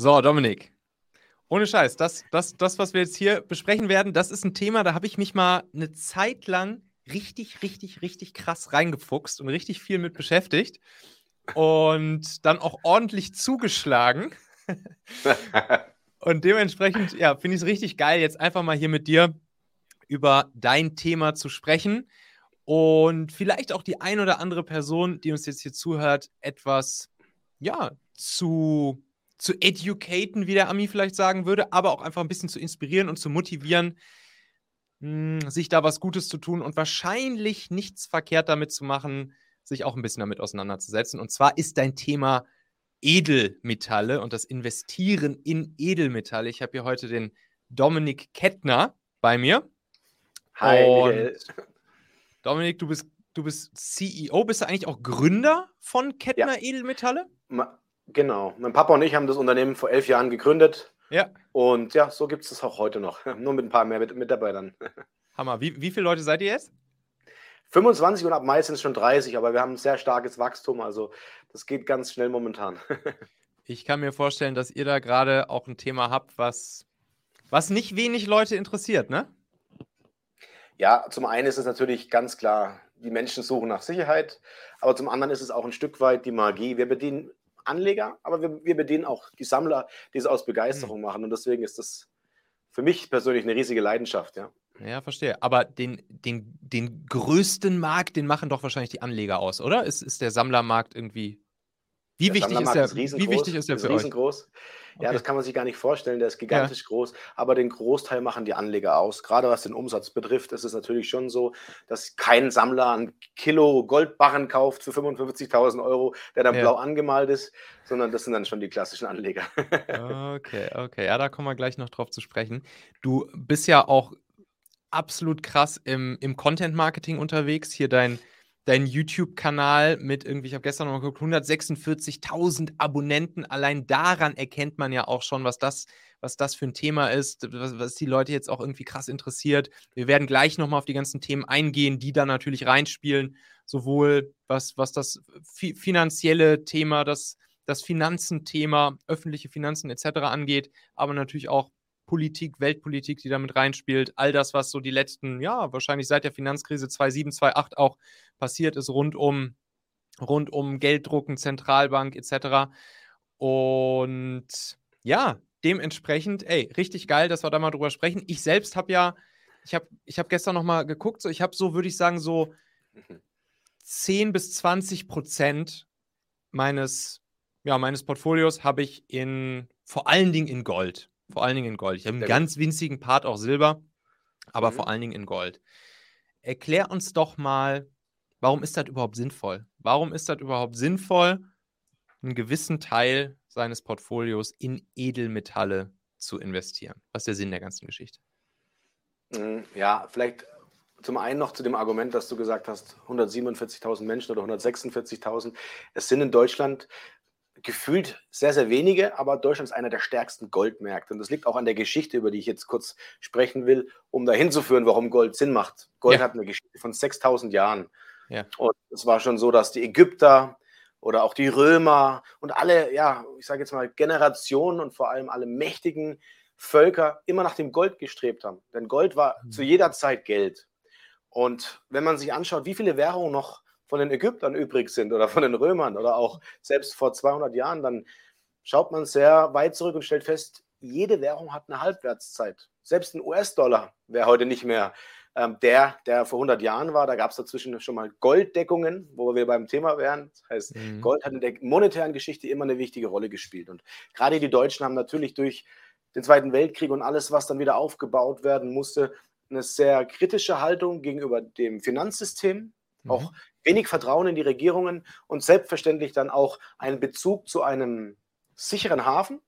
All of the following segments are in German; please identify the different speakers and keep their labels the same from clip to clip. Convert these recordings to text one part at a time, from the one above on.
Speaker 1: So, Dominik. Ohne Scheiß, das, das, das, was wir jetzt hier besprechen werden, das ist ein Thema, da habe ich mich mal eine Zeit lang richtig, richtig, richtig krass reingefuchst und richtig viel mit beschäftigt und dann auch ordentlich zugeschlagen. und dementsprechend, ja, finde ich es richtig geil, jetzt einfach mal hier mit dir über dein Thema zu sprechen und vielleicht auch die ein oder andere Person, die uns jetzt hier zuhört, etwas, ja, zu zu educaten, wie der Ami vielleicht sagen würde, aber auch einfach ein bisschen zu inspirieren und zu motivieren, mh, hm, sich da was Gutes zu tun und wahrscheinlich nichts verkehrt damit zu machen, sich auch ein bisschen damit auseinanderzusetzen. Und zwar ist dein Thema Edelmetalle und das Investieren in Edelmetalle. Ich habe hier heute den Dominik Kettner bei mir.
Speaker 2: Hi, und
Speaker 1: Dominik, du bist, du bist CEO. Bist du eigentlich auch Gründer von Kettner ja. Edelmetalle?
Speaker 2: Ma Genau. Mein Papa und ich haben das Unternehmen vor elf Jahren gegründet.
Speaker 1: Ja.
Speaker 2: Und ja, so gibt es es auch heute noch. Nur mit ein paar mehr Mitarbeitern.
Speaker 1: Hammer. Wie, wie viele Leute seid ihr jetzt?
Speaker 2: 25 und ab Mai sind es schon 30, aber wir haben ein sehr starkes Wachstum. Also das geht ganz schnell momentan.
Speaker 1: ich kann mir vorstellen, dass ihr da gerade auch ein Thema habt, was, was nicht wenig Leute interessiert, ne?
Speaker 2: Ja, zum einen ist es natürlich ganz klar, die Menschen suchen nach Sicherheit, aber zum anderen ist es auch ein Stück weit die Magie. Wir bedienen Anleger, aber wir, wir bedienen auch die Sammler, die es aus Begeisterung mhm. machen. Und deswegen ist das für mich persönlich eine riesige Leidenschaft, ja.
Speaker 1: Ja, verstehe. Aber den, den, den größten Markt, den machen doch wahrscheinlich die Anleger aus, oder? Ist, ist der Sammlermarkt irgendwie wie wichtig ist der, ist wie wichtig ist der ist für
Speaker 2: riesengroß. euch? Okay. Ja, das kann man sich gar nicht vorstellen. Der ist gigantisch ja. groß, aber den Großteil machen die Anleger aus. Gerade was den Umsatz betrifft, ist es natürlich schon so, dass kein Sammler ein Kilo Goldbarren kauft für 55.000 Euro, der dann ja. blau angemalt ist, sondern das sind dann schon die klassischen Anleger.
Speaker 1: okay, okay. Ja, da kommen wir gleich noch drauf zu sprechen. Du bist ja auch absolut krass im, im Content-Marketing unterwegs. Hier dein dein YouTube-Kanal mit irgendwie, ich habe gestern noch geguckt, 146.000 Abonnenten. Allein daran erkennt man ja auch schon, was das, was das für ein Thema ist, was, was die Leute jetzt auch irgendwie krass interessiert. Wir werden gleich nochmal auf die ganzen Themen eingehen, die da natürlich reinspielen, sowohl was, was das fi finanzielle Thema, das, das Finanzenthema, öffentliche Finanzen etc. angeht, aber natürlich auch Politik, Weltpolitik, die damit reinspielt, all das, was so die letzten, ja, wahrscheinlich seit der Finanzkrise 2007, 2008 auch passiert ist, rund um, rund um Gelddrucken, Zentralbank etc. Und ja, dementsprechend, ey, richtig geil, dass wir da mal drüber sprechen. Ich selbst habe ja, ich habe ich hab gestern noch mal geguckt, so ich habe so, würde ich sagen, so 10 bis 20 Prozent meines, ja, meines Portfolios habe ich in, vor allen Dingen in Gold. Vor allen Dingen in Gold. Ich habe einen Sehr ganz gut. winzigen Part auch Silber, aber mhm. vor allen Dingen in Gold. Erklär uns doch mal, warum ist das überhaupt sinnvoll? Warum ist das überhaupt sinnvoll, einen gewissen Teil seines Portfolios in Edelmetalle zu investieren? Was ist der Sinn der ganzen Geschichte?
Speaker 2: Mhm, ja, vielleicht zum einen noch zu dem Argument, dass du gesagt hast, 147.000 Menschen oder 146.000. Es sind in Deutschland gefühlt sehr, sehr wenige, aber Deutschland ist einer der stärksten Goldmärkte. Und das liegt auch an der Geschichte, über die ich jetzt kurz sprechen will, um dahin zu führen, warum Gold Sinn macht. Gold ja. hat eine Geschichte von 6000 Jahren. Ja. Und es war schon so, dass die Ägypter oder auch die Römer und alle, ja, ich sage jetzt mal Generationen und vor allem alle mächtigen Völker immer nach dem Gold gestrebt haben. Denn Gold war mhm. zu jeder Zeit Geld. Und wenn man sich anschaut, wie viele Währungen noch von den Ägyptern übrig sind oder von den Römern oder auch selbst vor 200 Jahren, dann schaut man sehr weit zurück und stellt fest, jede Währung hat eine Halbwertszeit. Selbst ein US-Dollar wäre heute nicht mehr ähm, der, der vor 100 Jahren war. Da gab es dazwischen schon mal Golddeckungen, wo wir beim Thema wären. Das heißt, mhm. Gold hat in der monetären Geschichte immer eine wichtige Rolle gespielt. Und gerade die Deutschen haben natürlich durch den Zweiten Weltkrieg und alles, was dann wieder aufgebaut werden musste, eine sehr kritische Haltung gegenüber dem Finanzsystem, mhm. auch wenig Vertrauen in die Regierungen und selbstverständlich dann auch einen Bezug zu einem sicheren Hafen.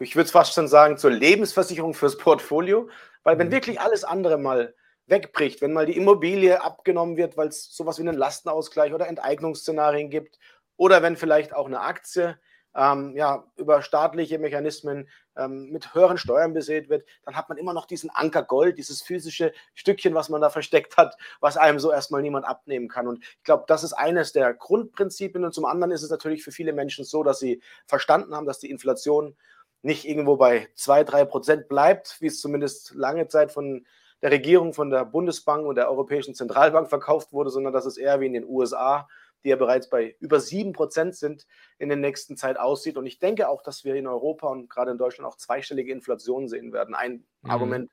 Speaker 2: Ich würde es fast schon sagen, zur Lebensversicherung fürs Portfolio, weil wenn mhm. wirklich alles andere mal wegbricht, wenn mal die Immobilie abgenommen wird, weil es sowas wie einen Lastenausgleich oder Enteignungsszenarien gibt, oder wenn vielleicht auch eine Aktie ähm, ja, über staatliche Mechanismen ähm, mit höheren Steuern besät wird, dann hat man immer noch diesen Anker Gold, dieses physische Stückchen, was man da versteckt hat, was einem so erstmal niemand abnehmen kann. Und ich glaube, das ist eines der Grundprinzipien. Und zum anderen ist es natürlich für viele Menschen so, dass sie verstanden haben, dass die Inflation nicht irgendwo bei 2, 3 Prozent bleibt, wie es zumindest lange Zeit von der Regierung, von der Bundesbank und der Europäischen Zentralbank verkauft wurde, sondern dass es eher wie in den USA, die ja bereits bei über 7 Prozent sind, in der nächsten Zeit aussieht. Und ich denke auch, dass wir in Europa und gerade in Deutschland auch zweistellige Inflation sehen werden. Ein mhm. Argument,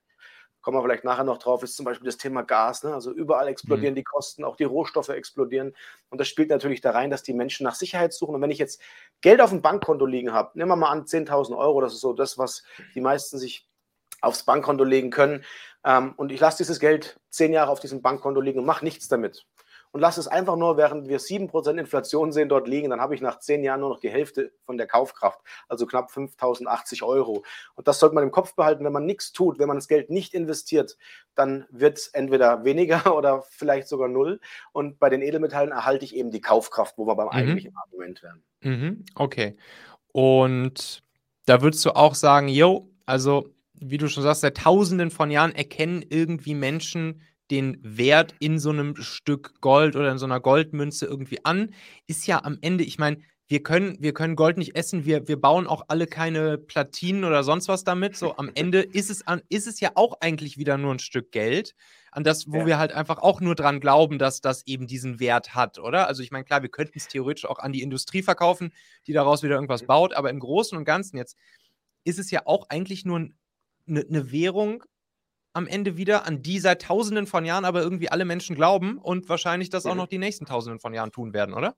Speaker 2: kommen wir vielleicht nachher noch drauf, ist zum Beispiel das Thema Gas. Ne? Also überall explodieren mhm. die Kosten, auch die Rohstoffe explodieren. Und das spielt natürlich da rein, dass die Menschen nach Sicherheit suchen. Und wenn ich jetzt Geld auf dem Bankkonto liegen habe, nehmen wir mal an 10.000 Euro, das ist so das, was die meisten sich aufs Bankkonto legen können. Ähm, und ich lasse dieses Geld zehn Jahre auf diesem Bankkonto liegen und mache nichts damit und lasse es einfach nur, während wir 7% Inflation sehen, dort liegen, dann habe ich nach zehn Jahren nur noch die Hälfte von der Kaufkraft, also knapp 5.080 Euro. Und das sollte man im Kopf behalten, wenn man nichts tut, wenn man das Geld nicht investiert, dann wird es entweder weniger oder vielleicht sogar null. Und bei den Edelmetallen erhalte ich eben die Kaufkraft, wo wir beim mhm. eigentlichen Argument wären.
Speaker 1: Mhm. Okay. Und da würdest du auch sagen, yo, also wie du schon sagst, seit Tausenden von Jahren erkennen irgendwie Menschen den Wert in so einem Stück Gold oder in so einer Goldmünze irgendwie an. Ist ja am Ende, ich meine, wir können, wir können Gold nicht essen, wir, wir bauen auch alle keine Platinen oder sonst was damit. So am Ende ist es, an, ist es ja auch eigentlich wieder nur ein Stück Geld, an das, wo ja. wir halt einfach auch nur dran glauben, dass das eben diesen Wert hat, oder? Also ich meine, klar, wir könnten es theoretisch auch an die Industrie verkaufen, die daraus wieder irgendwas baut, aber im Großen und Ganzen jetzt ist es ja auch eigentlich nur eine ne Währung, am Ende wieder, an die seit Tausenden von Jahren aber irgendwie alle Menschen glauben und wahrscheinlich das auch mhm. noch die nächsten Tausenden von Jahren tun werden, oder?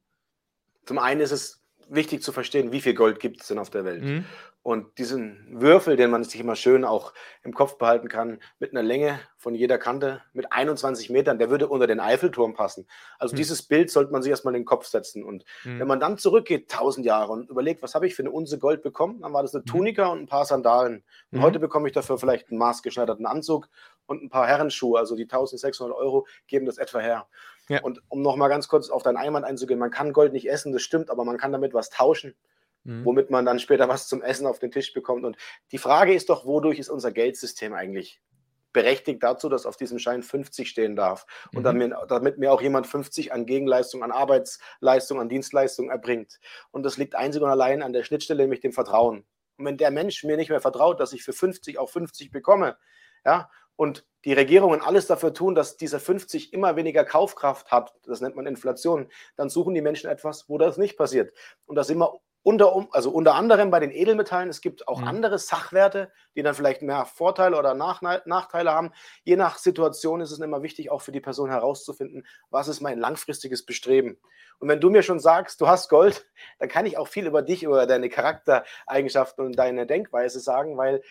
Speaker 2: Zum einen ist es wichtig zu verstehen, wie viel Gold gibt es denn auf der Welt. Mhm. Und diesen Würfel, den man sich immer schön auch im Kopf behalten kann, mit einer Länge von jeder Kante mit 21 Metern, der würde unter den Eiffelturm passen. Also mhm. dieses Bild sollte man sich erstmal in den Kopf setzen. Und mhm. wenn man dann zurückgeht, 1000 Jahre, und überlegt, was habe ich für eine Unse Gold bekommen, dann war das eine mhm. Tunika und ein paar Sandalen. Und mhm. heute bekomme ich dafür vielleicht einen maßgeschneiderten Anzug und ein paar Herrenschuhe. Also die 1600 Euro geben das etwa her. Ja. Und um nochmal ganz kurz auf deinen Einwand einzugehen, man kann Gold nicht essen, das stimmt, aber man kann damit was tauschen mhm. womit man dann später was zum Essen auf den Tisch bekommt. Und die Frage ist doch, wodurch ist unser Geldsystem eigentlich berechtigt dazu, dass auf diesem Schein 50 stehen darf und mhm. damit, damit, mir auch jemand 50 an Gegenleistung, an Arbeitsleistung, an Dienstleistung erbringt. Und das liegt einzig und allein an der Schnittstelle, nämlich dem Vertrauen. Und wenn der Mensch mir nicht mehr vertraut, dass ich für 50 auch 50 bekomme, ja, und die Regierungen alles dafür tun, dass dieser 50 immer weniger Kaufkraft hat, das nennt man Inflation, dann suchen die Menschen etwas, wo das nicht passiert. Und da sind wir unter, also unter anderem bei den Edelmetallen. Es gibt auch mhm. andere Sachwerte, die dann vielleicht mehr Vorteile oder Nachteile haben. Je nach Situation ist es immer wichtig, auch für die Person herauszufinden, was ist mein langfristiges Bestreben. Und wenn du mir schon sagst, du hast Gold, dann kann ich auch viel über dich, über deine Charaktereigenschaften und deine Denkweise sagen, weil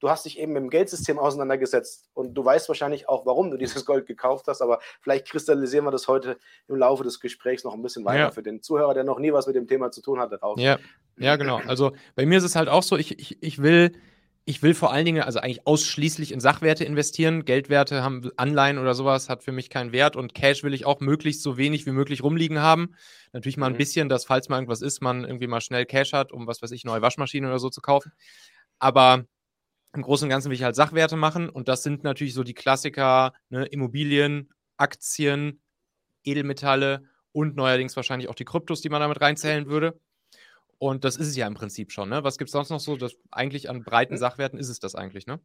Speaker 2: du hast dich eben mit dem Geldsystem auseinandergesetzt und du weißt wahrscheinlich auch, warum du dieses Gold gekauft hast, aber vielleicht kristallisieren wir das heute im Laufe des Gesprächs noch ein bisschen weiter ja. für den Zuhörer, der noch nie was mit dem Thema zu tun hatte.
Speaker 1: Raus. Ja. ja, genau. Also bei mir ist es halt auch so, ich, ich, ich will. Ich will vor allen Dingen, also eigentlich ausschließlich in Sachwerte investieren. Geldwerte haben Anleihen oder sowas, hat für mich keinen Wert und Cash will ich auch möglichst so wenig wie möglich rumliegen haben. Natürlich mal ein mhm. bisschen, dass falls mal irgendwas ist, man irgendwie mal schnell Cash hat, um was weiß ich, neue Waschmaschinen oder so zu kaufen. Aber im Großen und Ganzen will ich halt Sachwerte machen und das sind natürlich so die Klassiker, ne, Immobilien, Aktien, Edelmetalle und neuerdings wahrscheinlich auch die Kryptos, die man damit reinzählen würde. Und das ist es ja im Prinzip schon. Ne? Was gibt es sonst noch so? Das, eigentlich an breiten Sachwerten ist es das eigentlich, ne?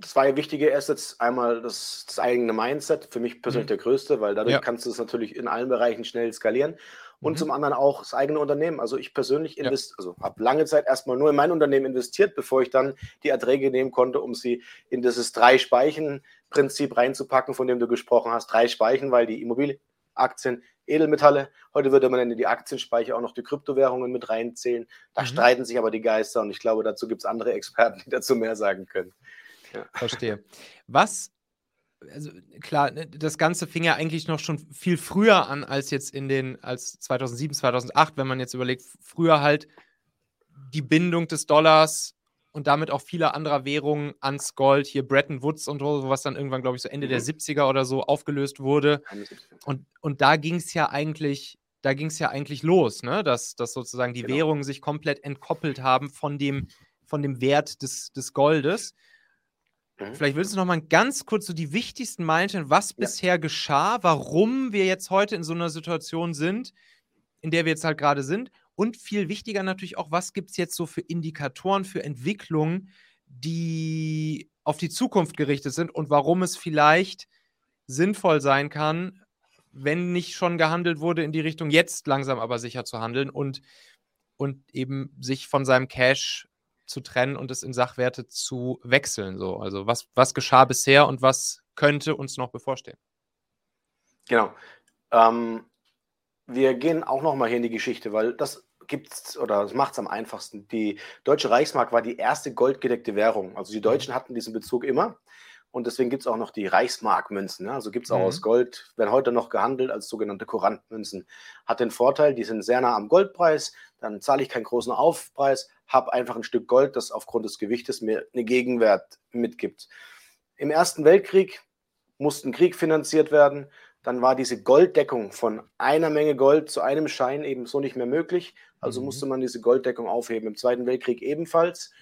Speaker 2: zwei wichtige Assets. Einmal das, das eigene Mindset, für mich persönlich mhm. der größte, weil dadurch ja. kannst du es natürlich in allen Bereichen schnell skalieren. Und mhm. zum anderen auch das eigene Unternehmen. Also ich persönlich ja. also habe lange Zeit erstmal nur in mein Unternehmen investiert, bevor ich dann die Erträge nehmen konnte, um sie in dieses Drei-Speichen-Prinzip reinzupacken, von dem du gesprochen hast. Drei Speichen, weil die Immobilien, Aktien, Edelmetalle. Heute würde man in die Aktienspeicher auch noch die Kryptowährungen mit reinzählen. Da mhm. streiten sich aber die Geister und ich glaube, dazu gibt es andere Experten, die dazu mehr sagen können.
Speaker 1: Ja. Verstehe. Was, also klar, ne, das Ganze fing ja eigentlich noch schon viel früher an als jetzt in den, als 2007, 2008, wenn man jetzt überlegt, früher halt die Bindung des Dollars und damit auch vieler anderer Währungen ans Gold, hier Bretton Woods und so, was dann irgendwann, glaube ich, so Ende mhm. der 70er oder so aufgelöst wurde. Und, und da ging es ja eigentlich, da ging es ja eigentlich los, ne? dass, dass sozusagen die genau. Währungen sich komplett entkoppelt haben von dem, von dem Wert des, des Goldes. Mhm. Vielleicht willst du noch mal ganz kurz so die wichtigsten Meilensteine, was ja. bisher geschah, warum wir jetzt heute in so einer Situation sind, in der wir jetzt halt gerade sind Und viel wichtiger natürlich auch, was gibt es jetzt so für Indikatoren, für Entwicklungen, die auf die Zukunft gerichtet sind und warum es vielleicht sinnvoll sein kann, wenn nicht schon gehandelt wurde, in die Richtung jetzt langsam aber sicher zu handeln und, und eben sich von seinem Cash zu trennen und es in Sachwerte zu wechseln. So. Also was, was geschah bisher und was könnte uns noch bevorstehen?
Speaker 2: Genau. Ähm, wir gehen auch noch mal hier in die Geschichte, weil das gibt's oder das macht es am einfachsten. Die Deutsche Reichsmark war die erste goldgedeckte Währung. Also die mhm. Deutschen hatten diesen Bezug immer. Und deswegen gibt es auch noch die Reichsmarkmünzen. Ja? Also gibt es auch mhm. aus Gold, werden heute noch gehandelt als sogenannte Kurantmünzen. Hat den Vorteil, die sind sehr nah am Goldpreis, dann zahle ich keinen großen Aufpreis, habe einfach ein Stück Gold, das aufgrund des Gewichtes mir eine Gegenwert mitgibt. Im Ersten Weltkrieg musste ein Krieg finanziert werden. Dann war diese Golddeckung von einer Menge Gold zu einem Schein eben so nicht mehr möglich. Also mhm. musste man diese Golddeckung aufheben. Im Zweiten Weltkrieg ebenfalls.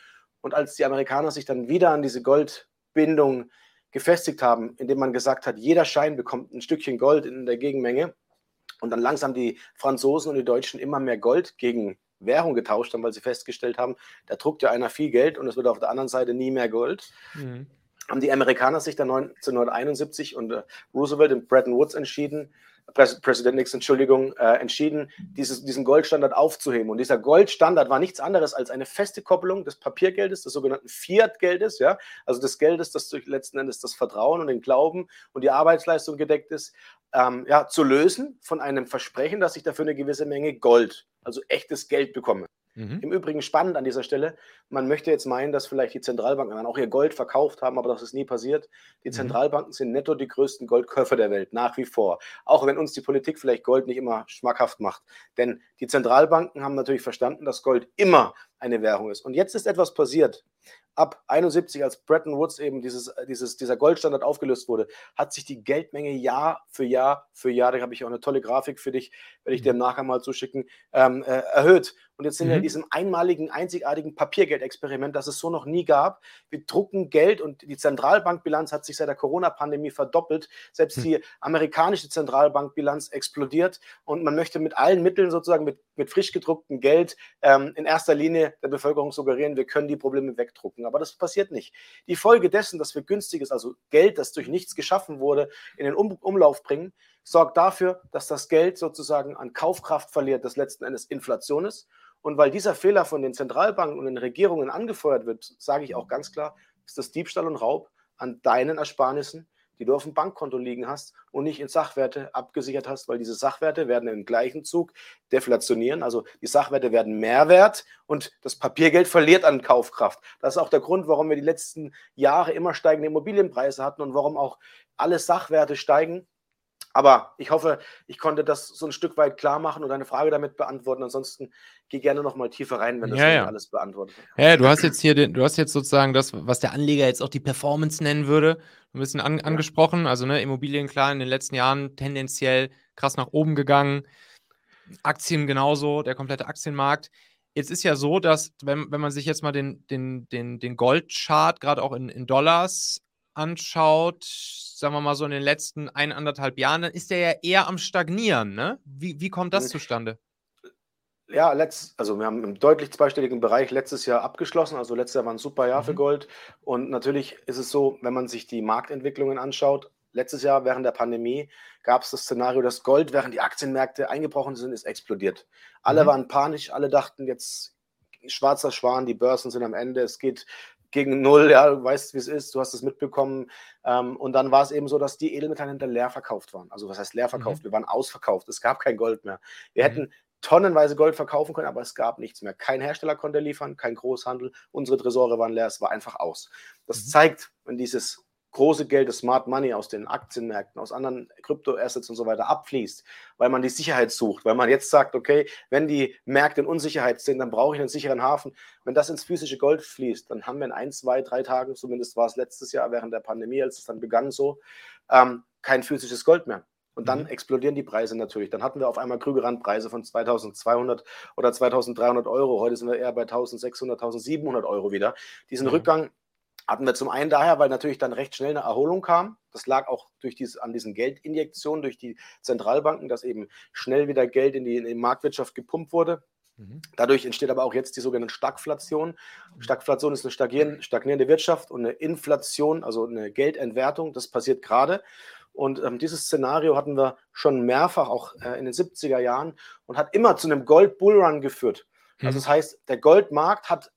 Speaker 2: Und als die Amerikaner sich dann wieder an diese Goldbindung gefestigt haben, indem man gesagt hat, jeder Schein bekommt ein Stückchen Gold in der Gegenmenge und dann langsam die Franzosen und die Deutschen immer mehr Gold gegen Währung getauscht haben, weil sie festgestellt haben, da druckt ja einer viel Geld und es wird auf der anderen Seite nie mehr Gold. Mhm. Haben die Amerikaner sich dann 1971 und äh, Roosevelt und Bretton Woods entschieden, Präsident Nixon, Entschuldigung, äh, entschieden, dieses, diesen Goldstandard aufzuheben. Und dieser Goldstandard war nichts anderes als eine feste Koppelung des Papiergeldes, des sogenannten Fiat-Geldes, ja, also des Geldes, das durch letzten Endes das Vertrauen und den Glauben und die Arbeitsleistung gedeckt ist, ähm, ja, zu lösen von einem Versprechen, dass ich dafür eine gewisse Menge Gold, also echtes Geld bekomme. Mhm. Im Übrigen spannend an dieser Stelle, man möchte jetzt meinen, dass vielleicht die Zentralbanken dann auch ihr Gold verkauft haben, aber das ist nie passiert. Die mhm. Zentralbanken sind netto die größten Goldkäufer der Welt, nach wie vor. Auch wenn uns die Politik vielleicht Gold nicht immer schmackhaft macht. Denn die Zentralbanken haben natürlich verstanden, dass Gold immer eine Währung ist. Und jetzt ist etwas passiert ab 71, als Bretton Woods eben dieses, äh, dieses, dieser Goldstandard aufgelöst wurde, hat sich die Geldmenge Jahr für Jahr für Jahr, da habe ich auch eine tolle Grafik für dich, werde ich dir mhm. Nachgang mal zuschicken, ähm, äh, erhöht. Und jetzt sind mhm. wir in diesem einmaligen, einzigartigen Papiergeldexperiment, das es so noch nie gab. Wir drucken Geld und die Zentralbankbilanz hat sich seit der Corona-Pandemie verdoppelt. Selbst mhm. die amerikanische Zentralbankbilanz explodiert und man möchte mit allen Mitteln sozusagen mit, mit frisch gedrucktem Geld ähm, in erster Linie der Bevölkerung suggerieren, wir können die Probleme wegdrucken aber das passiert nicht. Die Folge dessen, dass wir günstiges, also Geld, das durch nichts geschaffen wurde, in den um Umlauf bringen, sorgt dafür, dass das Geld sozusagen an Kaufkraft verliert, das letzten Endes Inflation ist. Und weil dieser Fehler von den Zentralbanken und den Regierungen angefeuert wird, sage ich auch ganz klar, ist das Diebstahl und Raub an deinen Ersparnissen, die du auf dem Bankkonto liegen hast und nicht in Sachwerte abgesichert hast, weil diese Sachwerte werden im gleichen Zug deflationieren. Also die Sachwerte werden mehr wert und das Papiergeld verliert an Kaufkraft. Das ist auch der Grund, warum wir die letzten Jahre immer steigende Immobilienpreise hatten und warum auch alle Sachwerte steigen aber ich hoffe, ich konnte das so ein Stück weit klar machen und deine Frage damit beantworten. Ansonsten geh gerne noch mal tiefer rein, wenn das
Speaker 1: ja, ja.
Speaker 2: alles beantwortet.
Speaker 1: Ja, du hast jetzt hier, den, du hast jetzt sozusagen das, was der Anleger jetzt auch die Performance nennen würde, ein bisschen an, angesprochen. Also ne, Immobilien klar in den letzten Jahren tendenziell krass nach oben gegangen. Aktien genauso, der komplette Aktienmarkt. Jetzt ist ja so, dass, wenn, wenn man sich jetzt mal den, den, den, den Goldchart gerade auch in, in Dollars anschaut, sagen wir mal so in den letzten eineinhalb Jahren, dann ist der ja eher am Stagnieren. Ne? Wie, wie kommt das hm. zustande?
Speaker 2: Ja, letzt, also wir haben im deutlich zweistelligen Bereich letztes Jahr abgeschlossen. Also letztes Jahr war ein super Jahr mhm. für Gold. Und natürlich ist es so, wenn man sich die Marktentwicklungen anschaut, letztes Jahr während der Pandemie gab es das Szenario, dass Gold, während die Aktienmärkte eingebrochen sind, ist explodiert. Alle mhm. waren panisch, alle dachten jetzt schwarzer Schwan, die Börsen sind am Ende, es geht gegen null, ja, du weißt, wie es ist, du hast es mitbekommen. Ähm, und dann war es eben so, dass die Edelmetallhändler leer verkauft waren. Also was heißt leer verkauft? Mhm. Wir waren ausverkauft, es gab kein Gold mehr. Wir mhm. hätten tonnenweise Gold verkaufen können, aber es gab nichts mehr. Kein Hersteller konnte liefern, kein Großhandel, unsere Tresore waren leer, es war einfach aus. Das mhm. zeigt, wenn dieses große Geld, das Smart Money aus den Aktienmärkten, aus anderen Kryptoassets und so weiter abfließt, weil man die Sicherheit sucht, weil man jetzt sagt, okay, wenn die Märkte in Unsicherheit sind, dann brauche ich einen sicheren Hafen. Wenn das ins physische Gold fließt, dann haben wir in ein, zwei, drei Tagen, zumindest war es letztes Jahr während der Pandemie, als es dann begann so, ähm, kein physisches Gold mehr. Und dann mhm. explodieren die Preise natürlich. Dann hatten wir auf einmal Krügerrandpreise von 2200 oder 2300 Euro. Heute sind wir eher bei 1600, 1700 Euro wieder. Diesen mhm. Rückgang hatten wir zum einen daher, weil natürlich dann recht schnell eine Erholung kam. Das lag auch durch diese, an diesen Geldinjektionen durch die Zentralbanken, dass eben schnell wieder Geld in die, in die Marktwirtschaft gepumpt wurde. Mhm. Dadurch entsteht aber auch jetzt die sogenannte Stagflation. Stagflation ist eine stagnierende Wirtschaft und eine Inflation, also eine Geldentwertung. Das passiert gerade. Und ähm, dieses Szenario hatten wir schon mehrfach, auch äh, in den 70er Jahren, und hat immer zu einem Gold-Bullrun geführt. Also mhm. das heißt, der Goldmarkt hat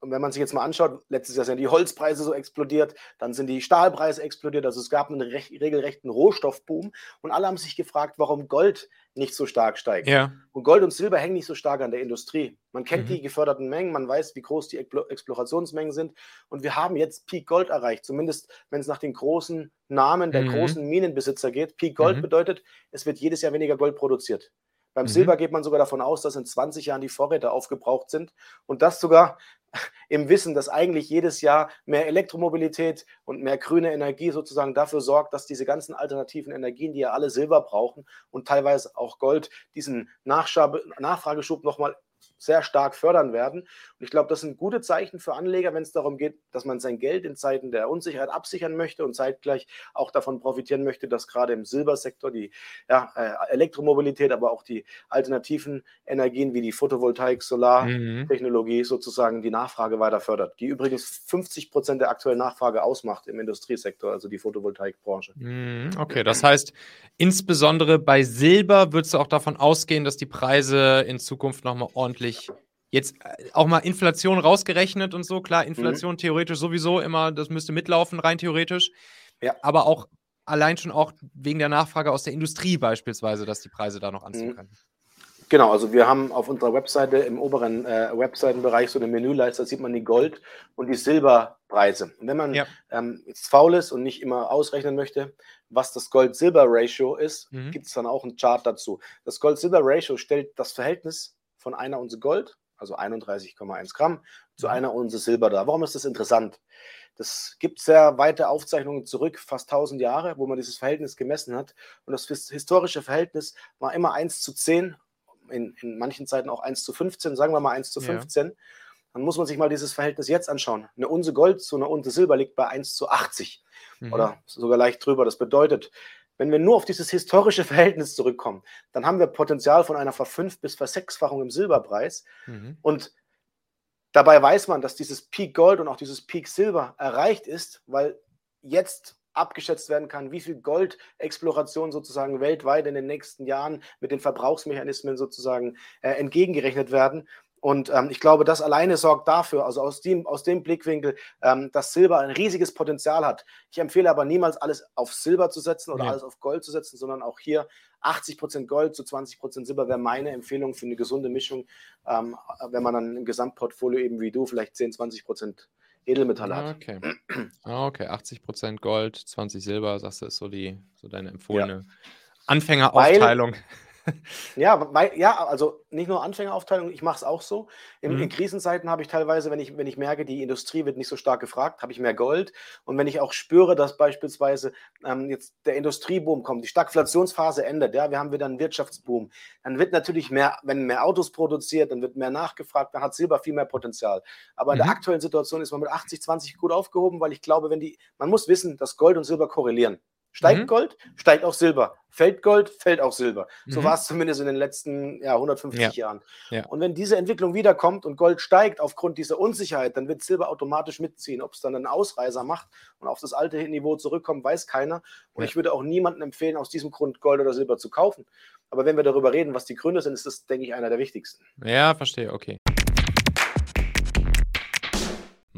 Speaker 2: und wenn man sich jetzt mal anschaut, letztes Jahr sind die Holzpreise so explodiert, dann sind die Stahlpreise explodiert, also es gab einen regelrechten Rohstoffboom und alle haben sich gefragt, warum Gold nicht so stark steigt. Ja. Und Gold und Silber hängen nicht so stark an der Industrie. Man kennt mhm. die geförderten Mengen, man weiß, wie groß die Explorationsmengen sind und wir haben jetzt Peak Gold erreicht, zumindest wenn es nach den großen Namen der mhm. großen Minenbesitzer geht. Peak Gold mhm. bedeutet, es wird jedes Jahr weniger Gold produziert. Beim mhm. Silber geht man sogar davon aus, dass in 20 Jahren die Vorräte aufgebraucht sind und das sogar im Wissen, dass eigentlich jedes Jahr mehr Elektromobilität und mehr grüne Energie sozusagen dafür sorgt, dass diese ganzen alternativen Energien, die ja alle Silber brauchen und teilweise auch Gold, diesen Nachfrageschub nochmal sehr stark fördern werden. Und ich glaube, das sind gute Zeichen für Anleger, wenn es darum geht, dass man sein Geld in Zeiten der Unsicherheit absichern möchte und zeitgleich auch davon profitieren möchte, dass gerade im Silbersektor die ja, äh, Elektromobilität, aber auch die alternativen Energien wie die Photovoltaik, Solartechnologie mhm. sozusagen die Nachfrage weiter fördert, die übrigens 50 Prozent der aktuellen Nachfrage ausmacht im Industriesektor, also die Photovoltaikbranche.
Speaker 1: Mhm, okay, das heißt, insbesondere bei Silber würdest du auch davon ausgehen, dass die Preise in Zukunft nochmal ordentlich wirklich jetzt äh, auch mal Inflation rausgerechnet und so. Klar, Inflation mhm. theoretisch sowieso immer, das müsste mitlaufen, rein theoretisch. Ja. Aber auch allein schon auch wegen der Nachfrage aus der Industrie beispielsweise, dass die Preise da noch anziehen mhm. können.
Speaker 2: Genau, also wir haben auf unserer Webseite im oberen äh, Webseitenbereich so eine Menüleiste, da sieht man die Gold- und die Silberpreise. Und wenn man ja. ähm, jetzt faul ist und nicht immer ausrechnen möchte, was das Gold-Silber-Ratio ist, mhm. gibt es dann auch einen Chart dazu. Das Gold-Silber-Ratio stellt das Verhältnis von einer Unze Gold, also 31,1 Gramm, zu mhm. einer Unze Silber da. Warum ist das interessant? Das gibt sehr weite Aufzeichnungen zurück, fast 1000 Jahre, wo man dieses Verhältnis gemessen hat. Und das historische Verhältnis war immer 1 zu 10, in, in manchen Zeiten auch 1 zu 15, sagen wir mal 1 zu 15. Ja. Dann muss man sich mal dieses Verhältnis jetzt anschauen. Eine Unze Gold zu einer Unze Silber liegt bei 1 zu 80 mhm. oder sogar leicht drüber. Das bedeutet, wenn wir nur auf dieses historische Verhältnis zurückkommen, dann haben wir Potenzial von einer Verfünf- bis Versechsfachung im Silberpreis. Mhm. Und dabei weiß man, dass dieses Peak Gold und auch dieses Peak Silber erreicht ist, weil jetzt abgeschätzt werden kann, wie viel Goldexploration sozusagen weltweit in den nächsten Jahren mit den Verbrauchsmechanismen sozusagen äh, entgegengerechnet werden. Und ähm, ich glaube, das alleine sorgt dafür, also aus dem, aus dem Blickwinkel, ähm, dass Silber ein riesiges Potenzial hat. Ich empfehle aber niemals alles auf Silber zu setzen oder ja. alles auf Gold zu setzen, sondern auch hier 80% Gold zu 20% Silber wäre meine Empfehlung für eine gesunde Mischung, ähm, wenn man dann ein Gesamtportfolio eben wie du vielleicht 10, 20% Edelmetalle hat.
Speaker 1: Okay. Ah, okay, 80% Gold, 20 Silber, sagst du, ist so, die, so deine empfohlene ja. Anfängeraufteilung. Weil,
Speaker 2: ja, weil, ja, also nicht nur Anfängeraufteilung, ich mache es auch so. In, mhm. in, Krisenzeiten habe ich teilweise, wenn ich, wenn ich merke, die Industrie wird nicht so stark gefragt, habe ich mehr Gold. Und wenn ich auch spüre, dass beispielsweise ähm, jetzt der Industrieboom kommt, die Stagflationsphase endet, ja, wir haben wieder einen Wirtschaftsboom, dann wird natürlich mehr, wenn mehr Autos produziert, dann wird mehr nachgefragt, dann hat Silber viel mehr Potenzial. Aber in der mhm. aktuellen Situation ist man mit 80, 20 gut aufgehoben, weil ich glaube, wenn die, man muss wissen, dass Gold und Silber korrelieren. Steigt mhm. Gold, steigt auch Silber. Fällt Gold, fällt auch Silber. So mhm. war es zumindest in den letzten ja, 150 ja. Jahren. Ja. Und wenn diese Entwicklung wiederkommt und Gold steigt aufgrund dieser Unsicherheit, dann wird Silber automatisch mitziehen. Ob es dann einen Ausreißer macht und auf das alte Niveau zurückkommt, weiß keiner. Und ich würde auch niemandem empfehlen, aus diesem Grund Gold oder Silber zu kaufen. Aber wenn wir darüber reden, was die Gründe sind, ist das, denke ich, einer der wichtigsten.
Speaker 1: Ja, verstehe, okay.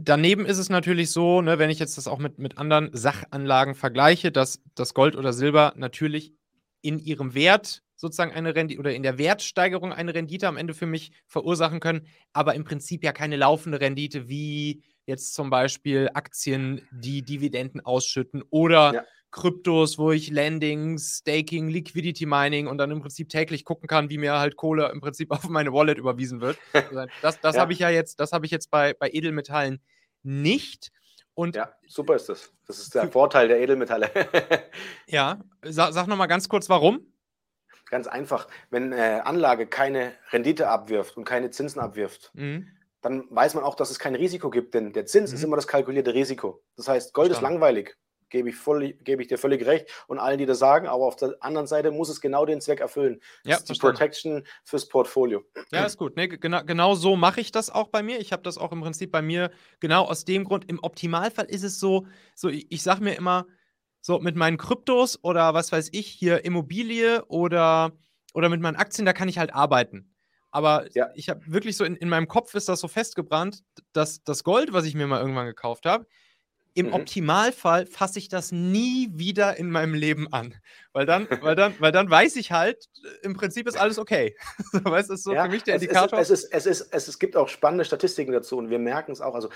Speaker 1: daneben ist es natürlich so, ne, wenn ich jetzt das auch mit, mit anderen Sachanlagen vergleiche, dass das Gold oder Silber natürlich in ihrem Wert sozusagen eine Rendite oder in der Wertsteigerung eine Rendite am Ende für mich verursachen können, aber im Prinzip ja keine laufende Rendite wie jetzt zum Beispiel Aktien, die Dividenden ausschütten oder ja. Kryptos, wo ich Landing, Staking, Liquidity Mining und dann im Prinzip täglich gucken kann, wie mir halt Kohle im Prinzip auf meine Wallet überwiesen wird. Das, das ja. habe ich ja jetzt, das habe ich jetzt bei, bei Edelmetallen nicht. Und
Speaker 2: ja, super ist das. Das ist der Vorteil der Edelmetalle.
Speaker 1: ja, sag, sag nochmal ganz kurz, warum?
Speaker 2: Ganz einfach. Wenn äh, Anlage keine Rendite abwirft und keine Zinsen abwirft, mhm. dann weiß man auch, dass es kein Risiko gibt, denn der Zins mhm. ist immer das kalkulierte Risiko. Das heißt, Gold Verstanden. ist langweilig gebe ich, voll, gebe ich dir völlig recht. Und allen, die das sagen, aber auf der anderen Seite muss es genau den Zweck erfüllen. Das ja, ist die Protection fürs Portfolio.
Speaker 1: Ja, ist gut. Nee, genau, genau so mache ich das auch bei mir. Ich habe das auch im Prinzip bei mir genau aus dem Grund. Im Optimalfall ist es so, so ich, ich sage mir immer, so mit meinen Kryptos oder was weiß ich, hier Immobilie oder, oder mit meinen Aktien, da kann ich halt arbeiten. Aber ja. ich habe wirklich so in, in meinem Kopf ist das so festgebrannt, dass das Gold, was ich mir mal irgendwann gekauft habe, im mhm. Optimalfall fasse ich das nie wieder in meinem Leben an. Weil dann, weil dann, weil dann weiß ich halt, im Prinzip ist alles okay. weißt du, ist so ja, für mich der Indikator.
Speaker 2: Es, ist, es, ist, es, ist, es gibt auch spannende Statistiken dazu und wir merken es auch. Also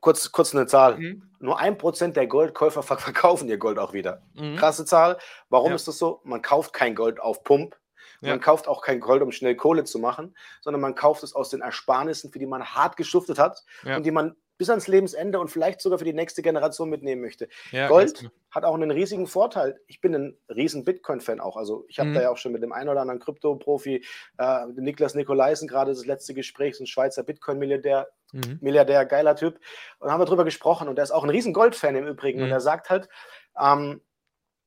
Speaker 2: kurz, kurz eine Zahl. Mhm. Nur ein Prozent der Goldkäufer verkaufen ihr Gold auch wieder. Mhm. Krasse Zahl. Warum ja. ist das so? Man kauft kein Gold auf Pump. Ja. Man kauft auch kein Gold, um schnell Kohle zu machen, sondern man kauft es aus den Ersparnissen, für die man hart geschuftet hat ja. und die man bis ans Lebensende und vielleicht sogar für die nächste Generation mitnehmen möchte. Ja, Gold hat auch einen riesigen Vorteil. Ich bin ein riesen Bitcoin-Fan auch. Also ich habe mhm. da ja auch schon mit dem einen oder anderen Krypto-Profi, äh, Niklas Nikolaisen, gerade das letzte Gespräch, so ein Schweizer Bitcoin-Milliardär, mhm. Milliardär, geiler Typ. Und haben wir darüber gesprochen. Und er ist auch ein riesen Gold-Fan im Übrigen. Mhm. Und er sagt halt, ähm,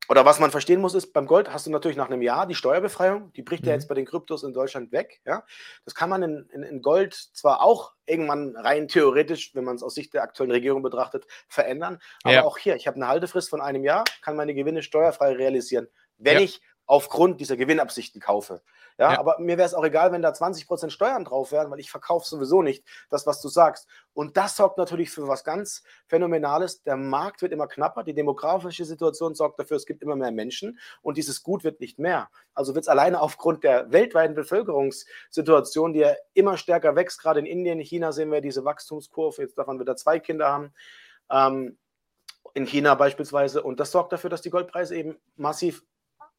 Speaker 2: oder was man verstehen muss, ist, beim Gold hast du natürlich nach einem Jahr die Steuerbefreiung, die bricht mhm. ja jetzt bei den Kryptos in Deutschland weg. Ja? Das kann man in, in, in Gold zwar auch irgendwann rein theoretisch, wenn man es aus Sicht der aktuellen Regierung betrachtet, verändern. Aber ja. auch hier, ich habe eine Haltefrist von einem Jahr, kann meine Gewinne steuerfrei realisieren, wenn ja. ich aufgrund dieser Gewinnabsichten kaufe. Ja, ja. aber mir wäre es auch egal, wenn da 20% Steuern drauf wären, weil ich verkaufe sowieso nicht das, was du sagst. Und das sorgt natürlich für was ganz Phänomenales. Der Markt wird immer knapper, die demografische Situation sorgt dafür, es gibt immer mehr Menschen und dieses Gut wird nicht mehr. Also wird es alleine aufgrund der weltweiten Bevölkerungssituation, die ja immer stärker wächst, gerade in Indien, China sehen wir diese Wachstumskurve, jetzt davon wir da zwei Kinder haben. Ähm, in China beispielsweise. Und das sorgt dafür, dass die Goldpreise eben massiv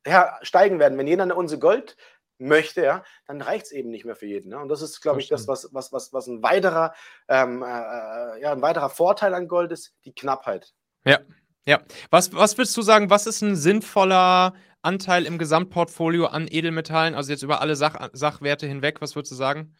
Speaker 2: ja, steigen werden. Wenn jeder eine Unse Gold möchte, ja, dann reicht es eben nicht mehr für jeden. Ne? Und das ist, glaube ich, das, was, was, was, was ein weiterer, ähm, äh, äh, ja, ein weiterer Vorteil an Gold ist, die Knappheit.
Speaker 1: Ja, ja. Was, was würdest du sagen, was ist ein sinnvoller Anteil im Gesamtportfolio an Edelmetallen, also jetzt über alle Sach Sachwerte hinweg, was würdest du sagen?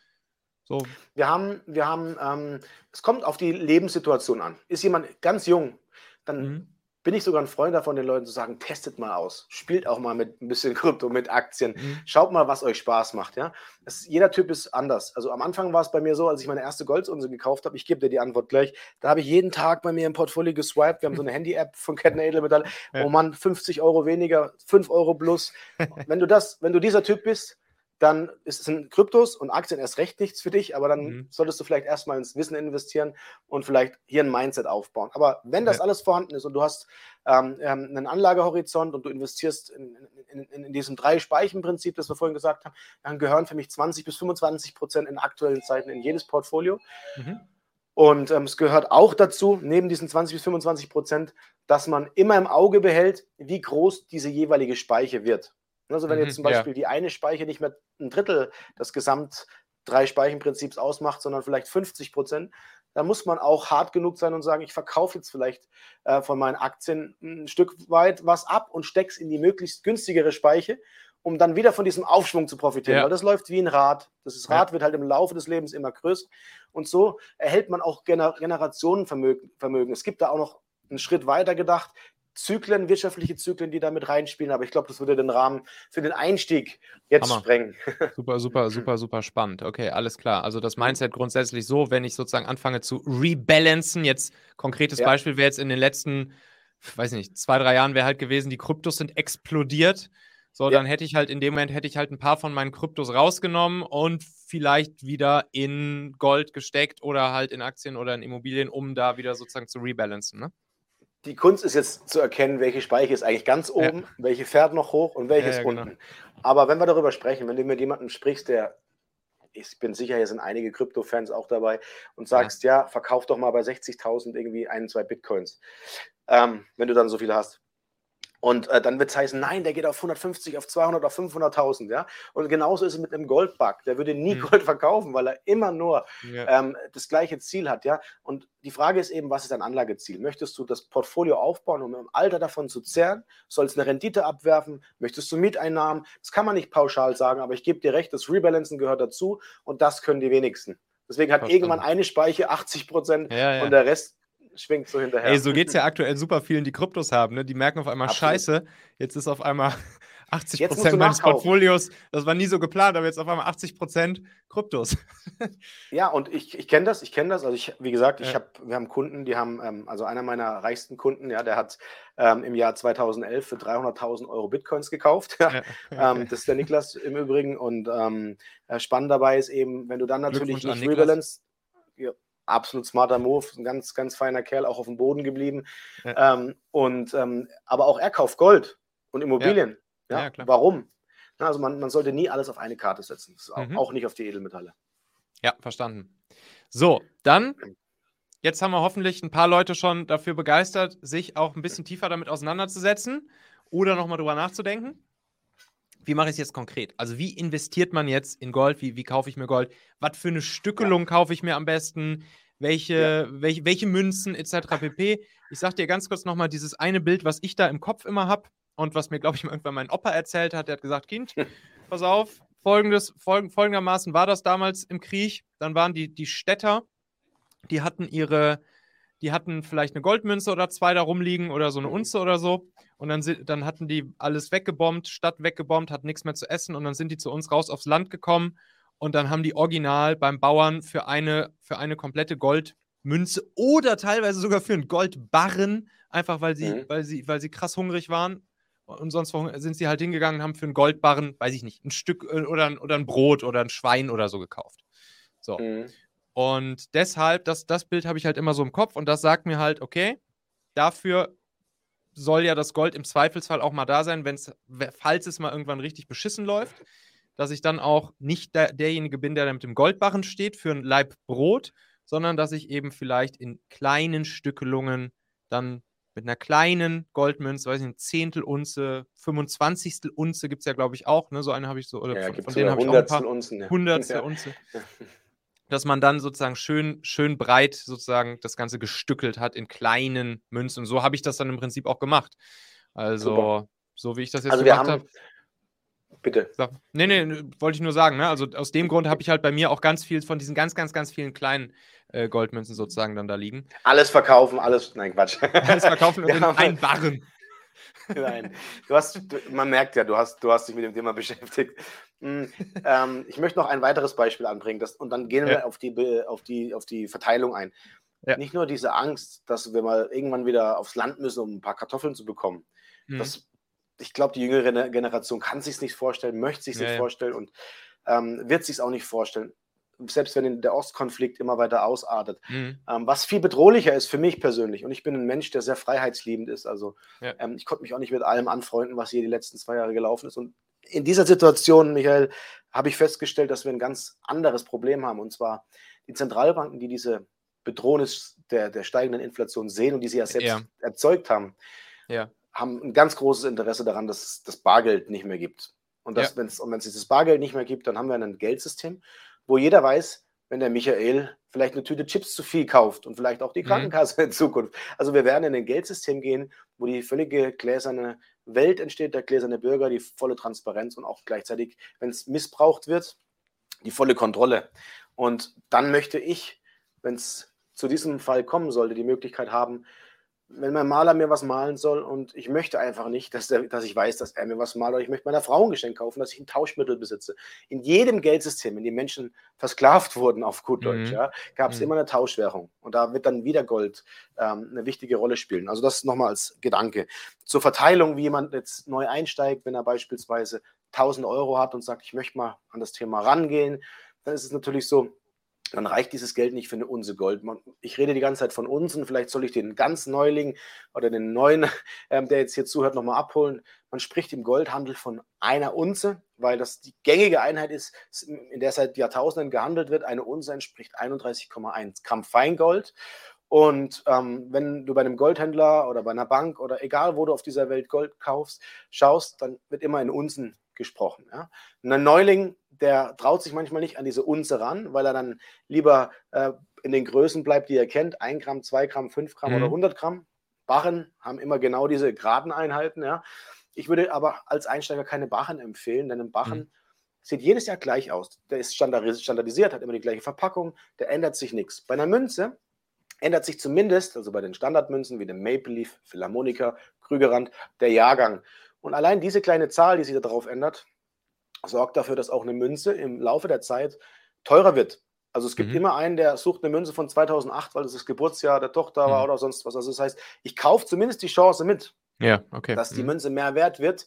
Speaker 2: So. Wir haben, wir haben, ähm, es kommt auf die Lebenssituation an. Ist jemand ganz jung, dann mhm bin ich sogar ein Freund davon, den Leuten zu sagen, testet mal aus, spielt auch mal mit ein bisschen Krypto, mit Aktien, mhm. schaut mal, was euch Spaß macht. Ja? Das, jeder Typ ist anders. Also am Anfang war es bei mir so, als ich meine erste Goldunse gekauft habe, ich gebe dir die Antwort gleich, da habe ich jeden Tag bei mir im Portfolio geswiped, wir haben so eine Handy-App von Ketten Edelmetall, ja. oh Mann, 50 Euro weniger, 5 Euro plus. wenn du das, wenn du dieser Typ bist, dann ist es in Kryptos und Aktien erst recht nichts für dich, aber dann mhm. solltest du vielleicht erstmal ins Wissen investieren und vielleicht hier ein Mindset aufbauen. Aber wenn das ja. alles vorhanden ist und du hast ähm, ähm einen Anlagehorizont und du investierst in, in, in, in diesem Drei-Speichen-Prinzip, das wir vorhin gesagt haben, dann gehören für mich 20 bis 25 Prozent in aktuellen Zeiten in jedes Portfolio. Mhm. Und ähm, es gehört auch dazu, neben diesen 20 bis 25 Prozent, dass man immer im Auge behält, wie groß diese jeweilige Speiche wird. Also wenn mhm, jetzt zum Beispiel ja. die eine Speiche nicht mehr ein Drittel des Gesamt drei Speichenprinzips ausmacht, sondern vielleicht 50 Prozent, dann muss man auch hart genug sein und sagen, ich verkaufe jetzt vielleicht äh, von meinen Aktien ein Stück weit was ab und stecke es in die möglichst günstigere Speiche, um dann wieder von diesem Aufschwung zu profitieren. Ja. Weil das läuft wie ein Rad. Das Rad ja. wird halt im Laufe des Lebens immer größer. Und so erhält man auch Gener Generationenvermögen. Es gibt da auch noch einen Schritt weiter gedacht, Zyklen, wirtschaftliche Zyklen, die da mit reinspielen. Aber ich glaube, das würde den Rahmen für den Einstieg jetzt Hammer. sprengen.
Speaker 1: Super, super, super, super spannend. Okay, alles klar. Also das Mindset grundsätzlich so, wenn ich sozusagen anfange zu rebalancen, jetzt konkretes ja. Beispiel wäre jetzt in den letzten, weiß nicht, zwei, drei Jahren wäre halt gewesen, die Kryptos sind explodiert. So, ja. dann hätte ich halt in dem Moment hätte ich halt ein paar von meinen Kryptos rausgenommen und vielleicht wieder in Gold gesteckt oder halt in Aktien oder in Immobilien, um da wieder sozusagen zu rebalancen. Ne?
Speaker 2: Die Kunst ist jetzt zu erkennen, welche Speicher ist eigentlich ganz oben, ja. welche fährt noch hoch und welches ja, genau. unten. Aber wenn wir darüber sprechen, wenn du mit jemandem sprichst, der ich bin sicher, hier sind einige Krypto-Fans auch dabei und sagst, ja, ja verkauf doch mal bei 60.000 irgendwie ein, zwei Bitcoins, ähm, wenn du dann so viele hast. Und äh, dann wird es heißen, nein, der geht auf 150, auf 200, auf 500.000, ja. Und genauso ist es mit einem Goldbug. Der würde nie mhm. Gold verkaufen, weil er immer nur ja. ähm, das gleiche Ziel hat, ja. Und die Frage ist eben, was ist dein Anlageziel? Möchtest du das Portfolio aufbauen, um im Alter davon zu zehren? Soll es eine Rendite abwerfen? Möchtest du Mieteinnahmen? Das kann man nicht pauschal sagen, aber ich gebe dir recht, das Rebalancen gehört dazu und das können die wenigsten. Deswegen hat Verstanden. irgendwann eine Speiche 80 Prozent ja, ja. und der Rest schwingt so hinterher.
Speaker 1: Ey, so geht es ja aktuell super vielen, die Kryptos haben. Ne? Die merken auf einmal, Absolut. scheiße, jetzt ist auf einmal 80 Prozent meines Portfolios, das war nie so geplant, aber jetzt auf einmal 80 Prozent Kryptos.
Speaker 2: ja, und ich, ich kenne das, ich kenne das. Also ich, wie gesagt, ich ja. hab, wir haben Kunden, die haben, ähm, also einer meiner reichsten Kunden, ja, der hat ähm, im Jahr 2011 für 300.000 Euro Bitcoins gekauft. Ja. ähm, das ist der Niklas im Übrigen. Und ähm, äh, spannend dabei ist eben, wenn du dann natürlich nicht rebalance, ja, absolut smarter Move, ein ganz, ganz feiner Kerl, auch auf dem Boden geblieben. Ja. Ähm, und, ähm, aber auch er kauft Gold und Immobilien. Ja. ja. ja Warum? Na, also man, man sollte nie alles auf eine Karte setzen, auch, mhm. auch nicht auf die Edelmetalle.
Speaker 1: Ja, verstanden. So, dann Jetzt haben wir hoffentlich ein paar Leute schon dafür begeistert, sich auch ein bisschen tiefer damit auseinanderzusetzen oder nochmal drüber nachzudenken wie mache ich es jetzt konkret? Also, wie investiert man jetzt in Gold? Wie, wie kaufe ich mir Gold? Was für eine Stückelung ja. kaufe ich mir am besten? Welche, ja. welche, welche Münzen etc. pp. Ich sage dir ganz kurz nochmal dieses eine Bild, was ich da im Kopf immer habe und was mir, glaube ich, irgendwann mein Opa erzählt hat. Der hat gesagt: Kind, pass auf, folgendes, folg folgendermaßen war das damals im Krieg. Dann waren die, die Städter, die hatten ihre, die hatten vielleicht eine Goldmünze oder zwei da rumliegen oder so eine mhm. Unze oder so. Und dann, dann hatten die alles weggebombt, Stadt weggebombt, hatten nichts mehr zu essen. Und dann sind die zu uns raus aufs Land gekommen. Und dann haben die original beim Bauern für eine, für eine komplette Goldmünze oder teilweise sogar für einen Goldbarren, einfach weil sie, mhm. weil sie, weil sie krass hungrig waren. Und sonst sind sie halt hingegangen und haben für einen Goldbarren, weiß ich nicht, ein Stück äh, oder ein, oder ein Brot oder ein Schwein oder so gekauft. So. Mhm. Und deshalb, das, das Bild habe ich halt immer so im Kopf und das sagt mir halt, okay, dafür soll ja das Gold im Zweifelsfall auch mal da sein, wenn's, falls es mal irgendwann richtig beschissen läuft, dass ich dann auch nicht der, derjenige bin, der da mit dem Goldbarren steht für ein Leib Brot, sondern dass ich eben vielleicht in kleinen Stückelungen dann mit einer kleinen Goldmünze, weiß ich nicht, Zehntel Unze, 25. Unze gibt es ja, glaube ich, auch, ne? So eine habe ich so, oder
Speaker 2: ja, von, von denen habe ich auch ein paar. Unzen, ja.
Speaker 1: Hundertstel Unze. dass man dann sozusagen schön, schön breit sozusagen das Ganze gestückelt hat in kleinen Münzen. Und so habe ich das dann im Prinzip auch gemacht. Also, Super. so wie ich das jetzt
Speaker 2: also gemacht habe. Bitte.
Speaker 1: So. Nee, nee, wollte ich nur sagen. Ne? Also aus dem Grund habe ich halt bei mir auch ganz viel von diesen ganz, ganz, ganz vielen kleinen äh, Goldmünzen sozusagen dann da liegen.
Speaker 2: Alles verkaufen, alles. Nein, Quatsch.
Speaker 1: Alles verkaufen und ja, einbarren.
Speaker 2: Nein, du hast, du, man merkt ja, du hast, du hast dich mit dem Thema beschäftigt. Hm, ähm, ich möchte noch ein weiteres Beispiel anbringen das, und dann gehen ja. wir auf die, auf, die, auf die Verteilung ein. Ja. Nicht nur diese Angst, dass wir mal irgendwann wieder aufs Land müssen, um ein paar Kartoffeln zu bekommen. Mhm. Das, ich glaube, die jüngere Generation kann sich nicht vorstellen, möchte sich ja, nicht vorstellen und ähm, wird sich auch nicht vorstellen selbst wenn der Ostkonflikt immer weiter ausartet. Mhm. Ähm, was viel bedrohlicher ist für mich persönlich, und ich bin ein Mensch, der sehr freiheitsliebend ist, also ja. ähm, ich konnte mich auch nicht mit allem anfreunden, was hier die letzten zwei Jahre gelaufen ist. Und in dieser Situation, Michael, habe ich festgestellt, dass wir ein ganz anderes Problem haben, und zwar die Zentralbanken, die diese Bedrohung der, der steigenden Inflation sehen und die sie ja selbst ja. erzeugt haben, ja. haben ein ganz großes Interesse daran, dass es das Bargeld nicht mehr gibt. Und, das, wenn's, und wenn es dieses Bargeld nicht mehr gibt, dann haben wir ein Geldsystem, wo jeder weiß, wenn der Michael vielleicht eine Tüte Chips zu viel kauft und vielleicht auch die mhm. Krankenkasse mhm. in Zukunft. Also wir werden in ein Geldsystem gehen, wo die völlige gläserne Welt entsteht, der gläserne Bürger, die volle Transparenz und auch gleichzeitig, wenn es missbraucht wird, die volle Kontrolle. Und dann möchte ich, wenn es zu diesem Fall kommen sollte, die Möglichkeit haben, wenn mein Maler mir was malen soll und ich möchte einfach nicht, dass, der, dass ich weiß, dass er mir was malt oder ich möchte meiner Frau ein Geschenk kaufen, dass ich ein Tauschmittel besitze. In jedem Geldsystem, in dem Menschen versklavt wurden, auf gut Deutsch, mhm. ja, gab es mhm. immer eine Tauschwährung und da wird dann wieder Gold ähm, eine wichtige Rolle spielen. Also das nochmal als Gedanke. Zur Verteilung, wie jemand jetzt neu einsteigt, wenn er beispielsweise 1000 Euro hat und sagt, ich möchte mal an das Thema rangehen, dann ist es natürlich so, dann reicht dieses Geld nicht für eine Unse Gold. Ich rede die ganze Zeit von Unsen, vielleicht soll ich den ganz Neuling oder den neuen, ähm, der jetzt hier zuhört, nochmal abholen. Man spricht im Goldhandel von einer Unze, weil das die gängige Einheit ist, in der seit Jahrtausenden gehandelt wird. Eine Unze entspricht 31,1 Gramm Feingold. Und ähm, wenn du bei einem Goldhändler oder bei einer Bank oder egal, wo du auf dieser Welt Gold kaufst, schaust, dann wird immer in Unsen gesprochen. Ja? Ein Neuling der traut sich manchmal nicht an diese Unze ran, weil er dann lieber äh, in den Größen bleibt, die er kennt. 1 Gramm, 2 Gramm, 5 Gramm mhm. oder 100 Gramm. Barren haben immer genau diese geraden Einheiten. Ja. Ich würde aber als Einsteiger keine Barren empfehlen, denn ein Barren mhm. sieht jedes Jahr gleich aus. Der ist standardisiert, hat immer die gleiche Verpackung, der ändert sich nichts. Bei einer Münze ändert sich zumindest, also bei den Standardmünzen wie dem Maple Leaf, Philharmonica, Krügerrand, der Jahrgang. Und allein diese kleine Zahl, die sich darauf ändert, sorgt dafür, dass auch eine Münze im Laufe der Zeit teurer wird. Also es gibt mhm. immer einen, der sucht eine Münze von 2008, weil es das Geburtsjahr der Tochter mhm. war oder sonst was. Also das heißt, ich kaufe zumindest die Chance mit,
Speaker 1: ja, okay.
Speaker 2: dass die mhm. Münze mehr wert wird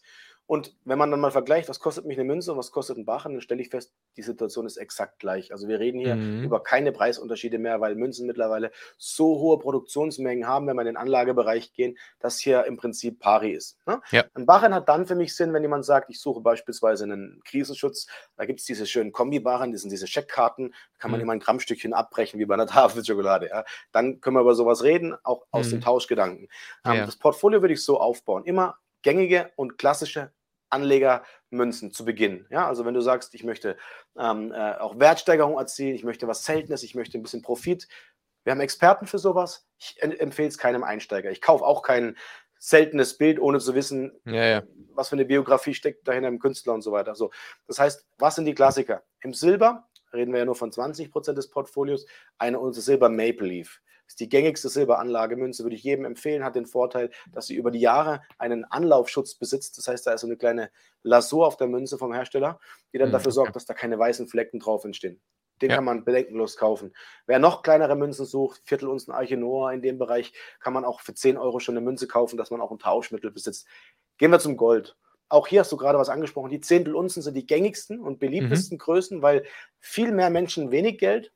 Speaker 2: und wenn man dann mal vergleicht, was kostet mich eine Münze und was kostet ein Barren, dann stelle ich fest, die Situation ist exakt gleich. Also wir reden hier mhm. über keine Preisunterschiede mehr, weil Münzen mittlerweile so hohe Produktionsmengen haben, wenn wir in den Anlagebereich gehen, dass hier im Prinzip pari ist. Ne? Ja. Ein Barren hat dann für mich Sinn, wenn jemand sagt, ich suche beispielsweise einen Krisenschutz. Da gibt es diese schönen Kombi-Barren, das sind diese Checkkarten, da kann man mhm. immer ein Grammstückchen abbrechen, wie bei einer Tafel Schokolade. Ja? Dann können wir über sowas reden, auch aus mhm. dem Tauschgedanken. Ähm, ja. Das Portfolio würde ich so aufbauen. Immer gängige und klassische Anlegermünzen zu Beginn. Ja, also wenn du sagst, ich möchte ähm, äh, auch Wertsteigerung erzielen, ich möchte was Seltenes, ich möchte ein bisschen Profit. Wir haben Experten für sowas. Ich empfehle es keinem Einsteiger. Ich kaufe auch kein seltenes Bild, ohne zu wissen,
Speaker 1: ja, ja.
Speaker 2: was für eine Biografie steckt dahinter im Künstler und so weiter. So, das heißt, was sind die Klassiker? Im Silber reden wir ja nur von 20 Prozent des Portfolios. Eine Unze Silber Maple Leaf ist die gängigste Silberanlagemünze, würde ich jedem empfehlen, hat den Vorteil, dass sie über die Jahre einen Anlaufschutz besitzt. Das heißt, da ist so eine kleine Lasur auf der Münze vom Hersteller, die dann mhm, dafür sorgt, dass da keine weißen Flecken drauf entstehen. Den ja. kann man bedenkenlos kaufen. Wer noch kleinere Münzen sucht, Viertelunzen Archenoa in dem Bereich, kann man auch für 10 Euro schon eine Münze kaufen, dass man auch ein Tauschmittel besitzt. Gehen wir zum Gold. Auch hier hast du gerade was angesprochen. Die Zehntelunzen sind die gängigsten und beliebtesten mhm. Größen, weil viel mehr Menschen wenig Geld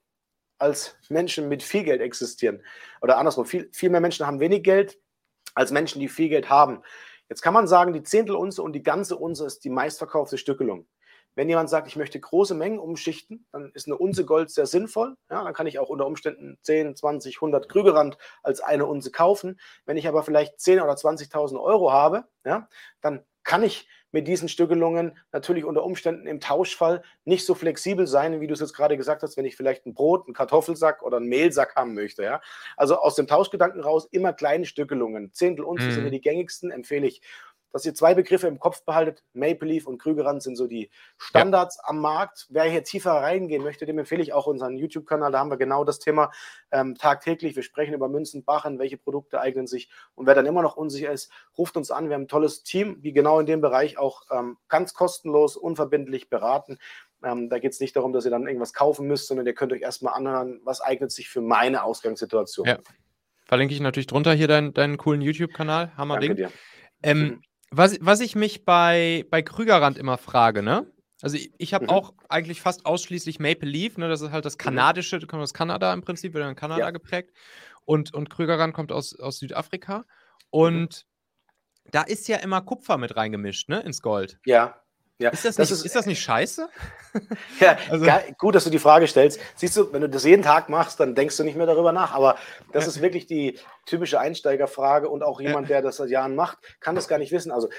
Speaker 2: als Menschen mit viel Geld existieren. Oder andersrum, viel, viel mehr Menschen haben wenig Geld als Menschen, die viel Geld haben. Jetzt kann man sagen, die Zehntelunze und die ganze Unze ist die meistverkaufte Stückelung. Wenn jemand sagt, ich möchte große Mengen umschichten, dann ist eine Unze Gold sehr sinnvoll. Ja, dann kann ich auch unter Umständen 10, 20, 100 Krügerrand als eine Unze kaufen. Wenn ich aber vielleicht 10 oder 20.000 Euro habe, ja, dann kann ich mit diesen Stückelungen natürlich unter Umständen im Tauschfall nicht so flexibel sein, wie du es jetzt gerade gesagt hast, wenn ich vielleicht ein Brot, einen Kartoffelsack oder einen Mehlsack haben möchte. Ja? Also aus dem Tauschgedanken raus immer kleine Stückelungen. Zehntel uns mhm. sind die gängigsten, empfehle ich dass ihr zwei Begriffe im Kopf behaltet. Maple Leaf und Krügerrand sind so die Standards ja. am Markt. Wer hier tiefer reingehen möchte, dem empfehle ich auch unseren YouTube-Kanal. Da haben wir genau das Thema ähm, tagtäglich. Wir sprechen über Münzen, Bachen, welche Produkte eignen sich. Und wer dann immer noch unsicher ist, ruft uns an. Wir haben ein tolles Team, die genau in dem Bereich auch ähm, ganz kostenlos, unverbindlich beraten. Ähm, da geht es nicht darum, dass ihr dann irgendwas kaufen müsst, sondern ihr könnt euch erstmal anhören, was eignet sich für meine Ausgangssituation. Ja.
Speaker 1: Verlinke ich natürlich drunter hier deinen, deinen coolen YouTube-Kanal. Hammer Danke Ding. Dir. Ähm, mhm was, was ich mich bei, bei Krügerrand immer frage, ne? Also ich, ich habe mhm. auch eigentlich fast ausschließlich Maple Leaf, ne? Das ist halt das mhm. kanadische, kommt aus Kanada im Prinzip, wird in Kanada ja. geprägt. Und, und Krügerrand kommt aus, aus Südafrika. Mhm. Und mhm. da ist ja immer Kupfer mit reingemischt, ne? Ins Gold.
Speaker 2: Ja. Ja,
Speaker 1: ist, das, das nicht, ist, ist, das nicht scheiße?
Speaker 2: ja, also, gut, dass du die Frage stellst. Siehst du, wenn du das jeden Tag machst, dann denkst du nicht mehr darüber nach. Aber das ist wirklich die typische Einsteigerfrage und auch jemand, der das seit Jahren macht, kann das gar nicht wissen. Also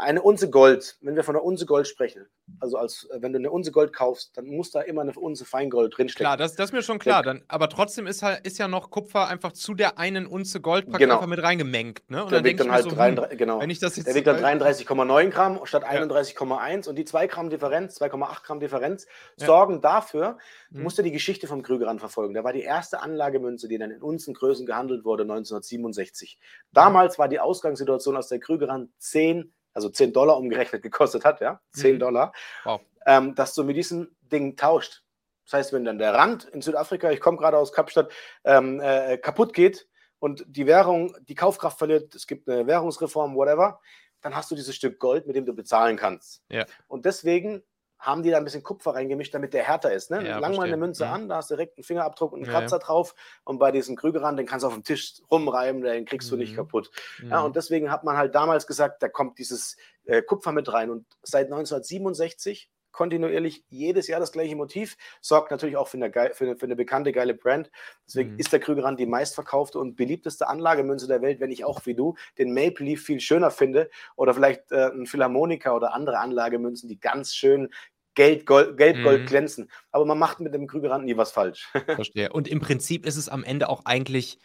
Speaker 2: eine Unze Gold, wenn wir von einer Unze Gold sprechen, also als äh, wenn du eine Unze Gold kaufst, dann muss da immer eine Unze Feingold drinstecken.
Speaker 1: Klar, das, das ist mir schon klar. Dann, aber trotzdem ist, halt, ist ja noch Kupfer einfach zu der einen Unze Gold praktisch
Speaker 2: Genau.
Speaker 1: einfach mit reingemengt. Ne? Und
Speaker 2: der
Speaker 1: dann
Speaker 2: wiegt dann halt
Speaker 1: so,
Speaker 2: 33,
Speaker 1: hm,
Speaker 2: genau.
Speaker 1: wenn ich das jetzt
Speaker 2: Der wiegt dann
Speaker 1: äh,
Speaker 2: 33,9 Gramm statt
Speaker 1: Ja.
Speaker 2: 31,1 und die 2 Gramm Differenz, 2,8 Gramm Differenz,
Speaker 1: Ja.
Speaker 2: sorgen dafür, du
Speaker 1: Mhm.
Speaker 2: musst ja die Geschichte vom Krügerrand verfolgen. Der war die erste Anlagemünze, die dann in Unzengrößen gehandelt wurde 1967. Damals war die Ausgangssituation, als der Krügerrand 10, also 10 Dollar umgerechnet gekostet hat, ja, 10
Speaker 1: Mhm.
Speaker 2: Dollar,
Speaker 1: Wow.
Speaker 2: ähm, dass du mit diesem Ding tauscht. Das heißt, wenn dann der Rand in Südafrika, ich komme gerade aus Kapstadt, ähm, äh, kaputt geht und die Währung, die Kaufkraft verliert, es gibt eine Währungsreform, whatever, dann hast du dieses Stück Gold, mit dem du bezahlen kannst.
Speaker 1: Ja.
Speaker 2: Und deswegen haben die da ein bisschen Kupfer reingemischt, damit der härter ist. Ne?
Speaker 1: Ja,
Speaker 2: Lang mal eine. Münze
Speaker 1: Mhm.
Speaker 2: an, da hast du direkt einen Fingerabdruck und einen
Speaker 1: Ja,
Speaker 2: Kratzer drauf. Und bei diesem Krügerrand, den kannst du auf dem Tisch rumreiben, den kriegst du nicht
Speaker 1: Mhm.
Speaker 2: kaputt. Ja,
Speaker 1: Mhm.
Speaker 2: und deswegen hat man halt damals gesagt, da kommt dieses äh, Kupfer mit rein. Und seit 1967 kontinuierlich jedes Jahr das gleiche Motiv, sorgt natürlich auch für eine, für eine, für eine bekannte, geile Brand. Deswegen
Speaker 1: Mhm.
Speaker 2: ist der Krügerrand die meistverkaufte und beliebteste Anlagemünze der Welt, wenn ich auch wie du den Maple Leaf viel schöner finde oder vielleicht äh, ein Philharmonika oder andere Anlagemünzen, die ganz schön Geld, Gold, Gelb, Gold
Speaker 1: Mhm.
Speaker 2: glänzen. Aber man macht mit dem Krügerrand nie was falsch.
Speaker 1: Verstehe. Und im Prinzip ist es am Ende auch eigentlich,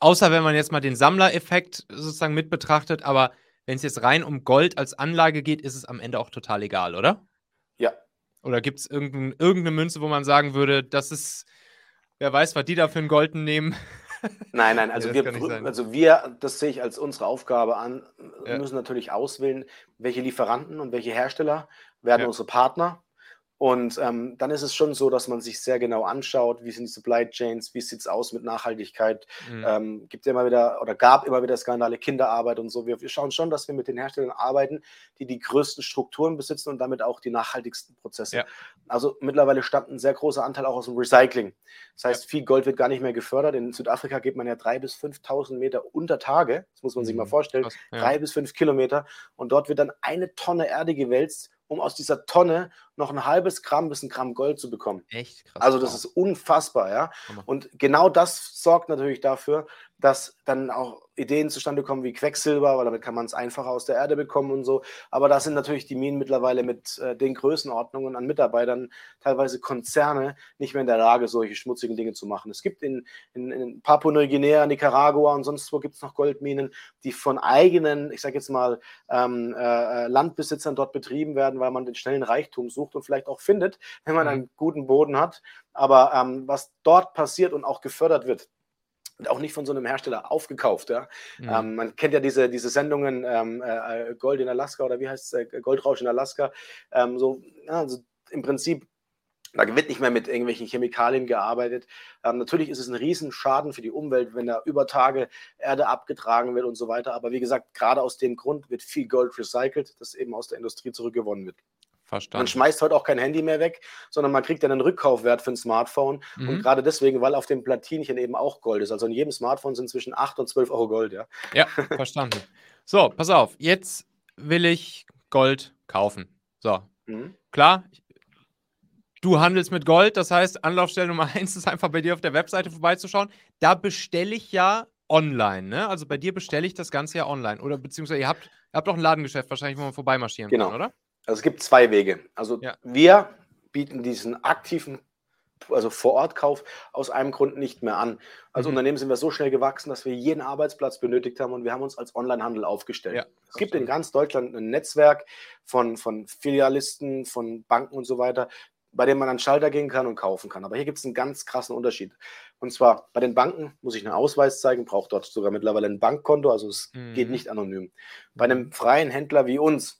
Speaker 1: außer wenn man jetzt mal den Sammlereffekt sozusagen mit betrachtet, aber wenn es jetzt rein um Gold als Anlage geht, ist es am Ende auch total egal, oder?
Speaker 2: Ja.
Speaker 1: Oder gibt es irgendein, irgendeine Münze, wo man sagen würde, das ist, wer weiß, was die da für einen Golden nehmen?
Speaker 2: Nein, nein, also,
Speaker 1: das
Speaker 2: wir, also wir, das sehe ich als unsere Aufgabe an,
Speaker 1: Ja.
Speaker 2: müssen natürlich auswählen, welche Lieferanten und welche Hersteller werden
Speaker 1: Ja.
Speaker 2: unsere Partner. Und ähm, dann ist es schon so, dass man sich sehr genau anschaut, wie sind die Supply Chains, wie sieht es aus mit Nachhaltigkeit.
Speaker 1: Mhm.
Speaker 2: Ähm, gibt ja immer wieder oder gab immer wieder Skandale, Kinderarbeit und so. Wir, wir schauen schon, dass wir mit den Herstellern arbeiten, die die größten Strukturen besitzen und damit auch die nachhaltigsten Prozesse.
Speaker 1: Ja.
Speaker 2: Also mittlerweile stammt ein sehr großer Anteil auch aus dem Recycling. Das heißt, viel Gold wird gar nicht mehr gefördert. In Südafrika geht man ja 3.000 bis 5.000 Meter unter Tage. Das muss man sich mal
Speaker 1: Mhm.
Speaker 2: vorstellen.
Speaker 1: Krass, ja.
Speaker 2: Drei bis fünf Kilometer. Und dort wird dann eine Tonne Erde gewälzt, um aus dieser Tonne noch ein halbes Gramm bis ein Gramm Gold zu bekommen.
Speaker 1: Echt krass.
Speaker 2: Also das ist unfassbar, ja. Und genau das sorgt natürlich dafür, dass dann auch Ideen zustande kommen wie Quecksilber, weil damit kann man es einfacher aus der Erde bekommen und so. Aber da sind natürlich die Minen mittlerweile mit äh, den Größenordnungen an Mitarbeitern, teilweise Konzerne, nicht mehr in der Lage, solche schmutzigen Dinge zu machen. Es gibt in, in, in Papua-Neuguinea, Nicaragua und sonst wo gibt es noch Goldminen, die von eigenen, ich sage jetzt mal, ähm, äh, Landbesitzern dort betrieben werden, weil man den schnellen Reichtum sucht und vielleicht auch findet, wenn man
Speaker 1: Mhm.
Speaker 2: einen guten Boden hat. Aber ähm, was dort passiert und auch gefördert wird, wird auch nicht von so einem Hersteller aufgekauft. Ja?
Speaker 1: Mhm.
Speaker 2: Ähm, man kennt ja diese, diese Sendungen ähm, äh, Gold in Alaska oder wie heißt es, äh, Goldrausch in Alaska. Ähm, so, ja, also im Prinzip, da wird nicht mehr mit irgendwelchen Chemikalien gearbeitet. Ähm, natürlich ist es ein Riesenschaden für die Umwelt, wenn da über Tage Erde abgetragen wird und so weiter. Aber wie gesagt, gerade aus dem Grund wird viel Gold recycelt, das eben aus der Industrie zurückgewonnen wird. Man
Speaker 1: Verstanden.
Speaker 2: schmeißt heute auch kein Handy mehr weg, sondern man kriegt dann einen Rückkaufwert für ein Smartphone. Und
Speaker 1: Mhm.
Speaker 2: gerade deswegen, weil auf dem Platinchen eben auch Gold ist. Also in jedem Smartphone sind zwischen 8 und 12 Euro Gold, ja.
Speaker 1: Ja, verstanden. So, pass auf. Jetzt will ich Gold kaufen. So,
Speaker 2: Mhm.
Speaker 1: klar. Du handelst mit Gold, das heißt, Anlaufstelle Nummer eins ist einfach bei dir auf der Webseite vorbeizuschauen. Da bestelle ich ja online, ne? Also bei dir bestelle ich das Ganze ja online. Oder beziehungsweise ihr habt, ihr habt auch ein Ladengeschäft wahrscheinlich, wo man vorbeimarschieren
Speaker 2: Genau.
Speaker 1: kann, oder?
Speaker 2: Also es gibt zwei Wege. Also
Speaker 1: Ja.
Speaker 2: wir bieten diesen aktiven, also Vor-Ort-Kauf aus einem Grund nicht mehr an. Als
Speaker 1: Mhm.
Speaker 2: Unternehmen sind wir so schnell gewachsen, dass wir jeden Arbeitsplatz benötigt haben und wir haben uns als Onlinehandel aufgestellt.
Speaker 1: Ja,
Speaker 2: es gibt in ganz Deutschland ein Netzwerk von, von Filialisten, von Banken und so weiter, bei dem man an den Schalter gehen kann und kaufen kann. Aber hier gibt es einen ganz krassen Unterschied. Und zwar bei den Banken muss ich einen Ausweis zeigen, braucht dort sogar mittlerweile ein Bankkonto, also es geht
Speaker 1: Mhm.
Speaker 2: nicht anonym. Bei einem freien Händler wie uns,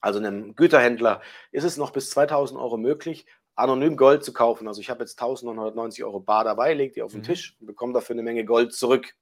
Speaker 2: also einem Güterhändler, ist es noch bis 2000 Euro möglich, anonym Gold zu kaufen. Also ich habe jetzt 1990 Euro bar dabei, lege die auf den
Speaker 1: Mhm.
Speaker 2: Tisch und bekomme dafür eine Menge Gold zurück.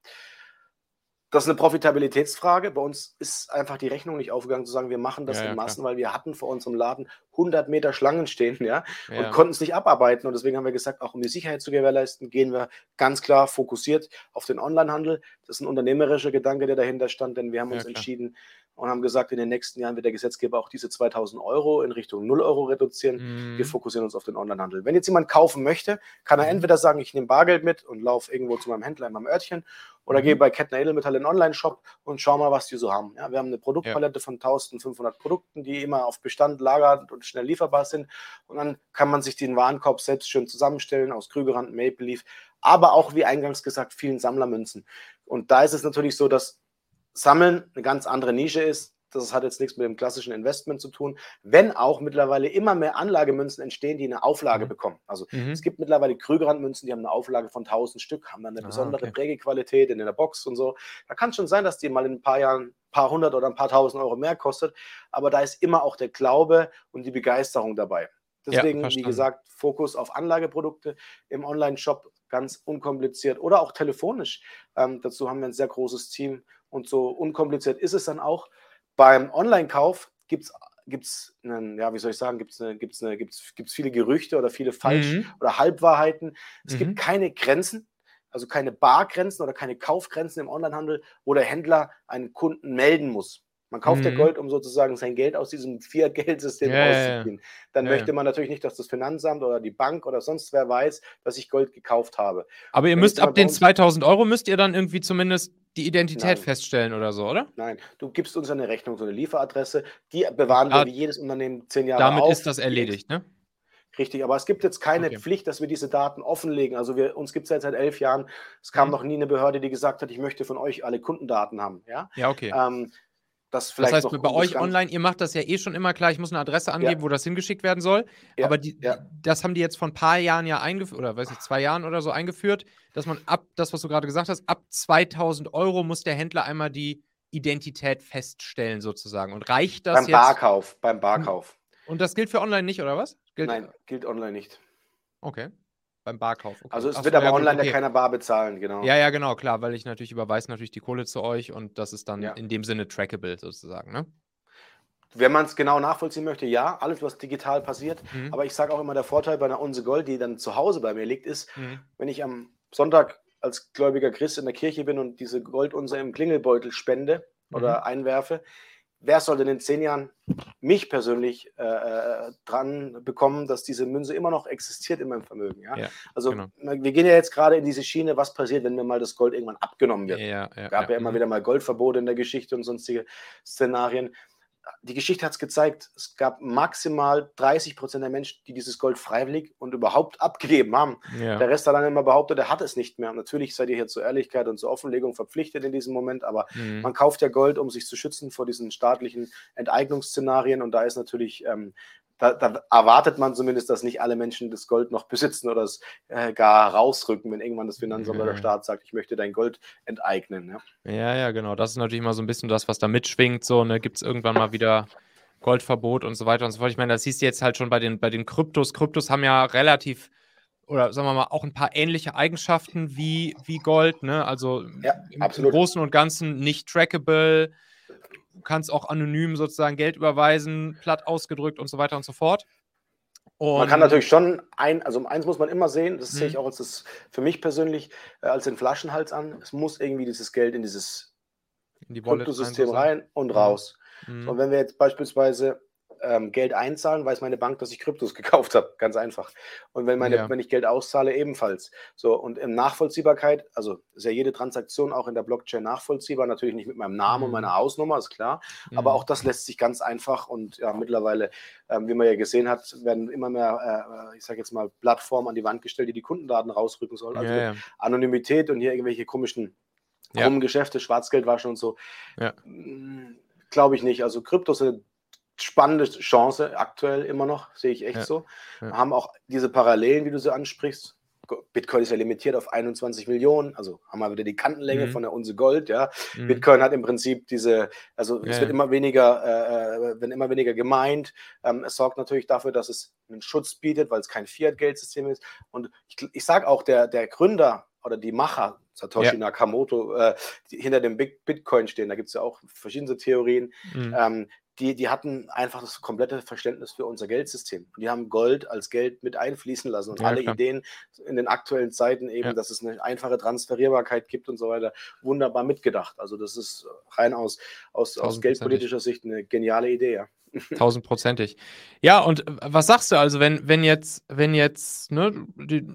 Speaker 2: Das ist eine Profitabilitätsfrage. Bei uns ist einfach die Rechnung nicht aufgegangen, zu sagen, wir machen das
Speaker 1: Ja, ja,
Speaker 2: in
Speaker 1: klar.
Speaker 2: Massen, weil wir hatten vor unserem Laden 100 Meter Schlangen stehen, ja,
Speaker 1: Ja.
Speaker 2: und konnten es nicht abarbeiten. Und deswegen haben wir gesagt, auch um die Sicherheit zu gewährleisten, gehen wir ganz klar fokussiert auf den Onlinehandel. Das ist ein unternehmerischer Gedanke, der dahinter stand, denn wir haben uns
Speaker 1: klar.
Speaker 2: entschieden und haben gesagt, in den nächsten Jahren wird der Gesetzgeber auch diese 2000 Euro in Richtung 0 Euro reduzieren. Wir
Speaker 1: Mhm.
Speaker 2: fokussieren uns auf den Onlinehandel. Wenn jetzt jemand kaufen möchte, kann er
Speaker 1: Mhm.
Speaker 2: entweder sagen, ich nehme Bargeld mit und laufe irgendwo zu meinem Händler in meinem Örtchen oder
Speaker 1: Mhm.
Speaker 2: gehe bei Kettner Edelmetall in den Online-Shop und schau mal, was die so haben. Ja, wir haben eine Produktpalette von 1500 Produkten, die immer auf Bestand lagert und schnell lieferbar sind. Und dann kann man sich den Warenkorb selbst schön zusammenstellen aus Krügerrand, Maple Leaf, aber auch, wie eingangs gesagt, vielen Sammlermünzen. Und da ist es natürlich so, dass Sammeln eine ganz andere Nische ist. Das hat jetzt nichts mit dem klassischen Investment zu tun, wenn auch mittlerweile immer mehr Anlagemünzen entstehen, die eine Auflage
Speaker 1: Mhm.
Speaker 2: bekommen. Also
Speaker 1: Mhm.
Speaker 2: es gibt mittlerweile Krügerrandmünzen, die haben eine Auflage von 1000 Stück, haben dann eine
Speaker 1: Ah,
Speaker 2: besondere
Speaker 1: okay.
Speaker 2: Prägequalität in der Box und so. Da kann es schon sein, dass die mal in ein paar Jahren ein paar hundert oder ein paar tausend Euro mehr kostet, aber da ist immer auch der Glaube und die Begeisterung dabei. Deswegen, wie
Speaker 1: verstanden.
Speaker 2: gesagt, Fokus auf Anlageprodukte im Online-Shop, ganz unkompliziert oder auch telefonisch. Ähm, dazu haben wir ein sehr großes Team und so unkompliziert ist es dann auch. Beim Online-Kauf gibt es gibt's einen, ja, wie soll ich sagen, gibt es eine, gibt's eine, gibt's, gibt's viele Gerüchte oder viele Falsch-
Speaker 1: Mhm.
Speaker 2: oder Halbwahrheiten. Es
Speaker 1: Mhm.
Speaker 2: gibt keine Grenzen, also keine Bargrenzen oder keine Kaufgrenzen im Onlinehandel, wo der Händler einen Kunden melden muss. Man kauft ja
Speaker 1: Mhm.
Speaker 2: Gold, um sozusagen sein Geld aus diesem Fiat-Geldsystem
Speaker 1: Ja, ja, ja.
Speaker 2: rauszuziehen. Dann
Speaker 1: Ja,
Speaker 2: möchte
Speaker 1: ja.
Speaker 2: man natürlich nicht, dass das Finanzamt oder die Bank oder sonst wer weiß, dass ich Gold gekauft habe.
Speaker 1: Aber ihr
Speaker 2: Wenn
Speaker 1: müsst ab den
Speaker 2: uns-
Speaker 1: 2000 Euro müsst ihr dann irgendwie zumindest die Identität
Speaker 2: Nein.
Speaker 1: feststellen oder so, oder?
Speaker 2: Nein, du gibst uns eine Rechnung, so eine Lieferadresse, die bewahren
Speaker 1: Ah,
Speaker 2: wir wie jedes Unternehmen zehn Jahre
Speaker 1: Damit
Speaker 2: auf.
Speaker 1: ist das erledigt, ne?
Speaker 2: Richtig, aber es gibt jetzt keine
Speaker 1: Okay.
Speaker 2: Pflicht, dass wir diese Daten offenlegen. Also wir, uns gibt es jetzt seit elf Jahren. Es kam
Speaker 1: Mhm.
Speaker 2: noch nie eine Behörde, die gesagt hat, ich möchte von euch alle Kundendaten haben. Ja,
Speaker 1: Ja, okay.
Speaker 2: ähm, das
Speaker 1: Das
Speaker 2: vielleicht
Speaker 1: heißt,
Speaker 2: noch
Speaker 1: bei euch online, ihr macht das ja eh schon immer klar, ich muss eine Adresse angeben, wo das hingeschickt werden soll.
Speaker 2: Ja,
Speaker 1: Aber die,
Speaker 2: ja.
Speaker 1: das haben die jetzt vor ein paar Jahren ja eingeführt, oder weiß nicht, zwei Jahren oder so eingeführt, dass man ab, das, was du gerade gesagt hast, ab 2000 Euro muss der Händler einmal die Identität feststellen, sozusagen. Und reicht das
Speaker 2: beim
Speaker 1: jetzt?
Speaker 2: Barkauf, beim Barkauf.
Speaker 1: Und das gilt für online nicht, oder was? Gilt,
Speaker 2: Nein, gilt online nicht.
Speaker 1: Okay. Beim Barkauf. Okay.
Speaker 2: Also es
Speaker 1: Ach
Speaker 2: wird
Speaker 1: so,
Speaker 2: aber
Speaker 1: ja,
Speaker 2: online
Speaker 1: okay.
Speaker 2: ja keiner bar bezahlen, genau.
Speaker 1: Ja, ja, genau, klar, weil ich natürlich überweise natürlich die Kohle zu euch und das ist dann
Speaker 2: Ja.
Speaker 1: in dem Sinne trackable sozusagen, ne?
Speaker 2: Wenn man es genau nachvollziehen möchte, ja, alles, was digital passiert.
Speaker 1: Mhm.
Speaker 2: Aber ich sage auch immer, der Vorteil bei einer Unse Gold, die dann zu Hause bei mir liegt, ist,
Speaker 1: Mhm.
Speaker 2: wenn ich am Sonntag als gläubiger Christ in der Kirche bin und diese Goldunse im Klingelbeutel spende oder einwerfe, wer soll denn in zehn Jahren mich persönlich äh, äh, dran bekommen, dass diese Münze immer noch existiert in meinem Vermögen? Ja?
Speaker 1: Ja,
Speaker 2: also
Speaker 1: genau.
Speaker 2: wir gehen ja jetzt gerade in diese Schiene, was passiert, wenn mir mal das Gold irgendwann abgenommen wird.
Speaker 1: Ja, ja,
Speaker 2: gab ja, immer
Speaker 1: mhm.
Speaker 2: wieder mal Goldverbote in der Geschichte und sonstige Szenarien. Die Geschichte hat es gezeigt, es gab maximal 30 Prozent der Menschen, die dieses Gold freiwillig und überhaupt abgegeben haben.
Speaker 1: Ja.
Speaker 2: Der Rest hat dann immer behauptet, er hat es nicht mehr. Und natürlich seid ihr hier zur Ehrlichkeit und zur Offenlegung verpflichtet in diesem Moment, aber
Speaker 1: Mhm.
Speaker 2: man kauft ja Gold, um sich zu schützen vor diesen staatlichen Enteignungsszenarien. Und da ist natürlich, ähm, da, da erwartet man zumindest, dass nicht alle Menschen das Gold noch besitzen oder es äh, gar rausrücken, wenn irgendwann das Finanzamt oder
Speaker 1: Ja.
Speaker 2: der Staat sagt, ich möchte dein Gold enteignen. Ja.
Speaker 1: Ja, ja, genau. Das ist natürlich immer so ein bisschen das, was da mitschwingt. So, ne, gibt es irgendwann mal wieder Goldverbot und so weiter und so fort. Ich meine, das siehst du jetzt halt schon bei den, bei den Kryptos. Kryptos haben ja relativ, oder sagen wir mal, auch ein paar ähnliche Eigenschaften wie, wie Gold, ne? Also
Speaker 2: Ja,
Speaker 1: im, im
Speaker 2: absolut.
Speaker 1: Großen und Ganzen nicht trackable. Du kannst auch anonym sozusagen Geld überweisen, platt ausgedrückt und so weiter und so fort. Und
Speaker 2: Man kann natürlich schon ein, also eins muss man immer sehen, das
Speaker 1: Mhm.
Speaker 2: sehe ich auch als das für mich persönlich äh, als den Flaschenhals an. Es muss irgendwie dieses Geld in dieses
Speaker 1: in die
Speaker 2: Kryptosystem rein und raus.
Speaker 1: Mhm.
Speaker 2: Und wenn wir jetzt beispielsweise ähm, Geld einzahlen, weiß meine Bank, dass ich Kryptos gekauft habe. Ganz einfach. Und wenn, meine,
Speaker 1: Ja.
Speaker 2: wenn ich Geld auszahle, ebenfalls. So, und in Nachvollziehbarkeit, also ist ja jede Transaktion auch in der Blockchain nachvollziehbar, natürlich nicht mit meinem Namen und
Speaker 1: Mhm.
Speaker 2: meiner Hausnummer, ist klar. Aber
Speaker 1: Mhm.
Speaker 2: auch das lässt sich ganz einfach und ja, mittlerweile, ähm, wie man ja gesehen hat, werden immer mehr, äh, ich sage jetzt mal, Plattformen an die Wand gestellt, die die Kundendaten rausrücken sollen. Also
Speaker 1: ja.
Speaker 2: Anonymität und hier irgendwelche komischen krummen Geschäfte, Schwarzgeldwaschen und so.
Speaker 1: Ja.
Speaker 2: Glaube ich nicht. Also Kryptos sind spannende Chance aktuell immer noch, sehe ich echt
Speaker 1: Ja.
Speaker 2: so.
Speaker 1: Ja.
Speaker 2: Wir haben auch diese Parallelen, wie du sie ansprichst. Bitcoin ist ja limitiert auf 21 Millionen, also haben wir wieder die Kantenlänge
Speaker 1: Mhm.
Speaker 2: von der Unse Gold, ja.
Speaker 1: Mhm.
Speaker 2: Bitcoin hat im Prinzip diese, also es
Speaker 1: Ja,
Speaker 2: wird
Speaker 1: ja.
Speaker 2: immer weniger, äh, äh, wenn immer weniger gemeint. Ähm, es sorgt natürlich dafür, dass es einen Schutz bietet, weil es kein Fiat-Geldsystem ist. Und ich, ich sage auch, der, der Gründer oder die Macher, Satoshi
Speaker 1: Ja.
Speaker 2: Nakamoto, äh, die hinter dem Big Bitcoin stehen, da gibt es ja auch verschiedene Theorien.
Speaker 1: Mhm.
Speaker 2: Ähm, die, die hatten einfach das komplette Verständnis für unser Geldsystem. Die haben Gold als Geld mit einfließen lassen. Und ja, alle klar. Ideen in den aktuellen Zeiten eben, ja. dass es eine einfache Transferierbarkeit gibt und so weiter, wunderbar mitgedacht. Also das ist rein aus, aus, aus geldpolitischer Sicht eine geniale Idee, ja.
Speaker 1: Tausendprozentig. Ja, und was sagst du also, wenn, wenn jetzt, wenn jetzt ne, die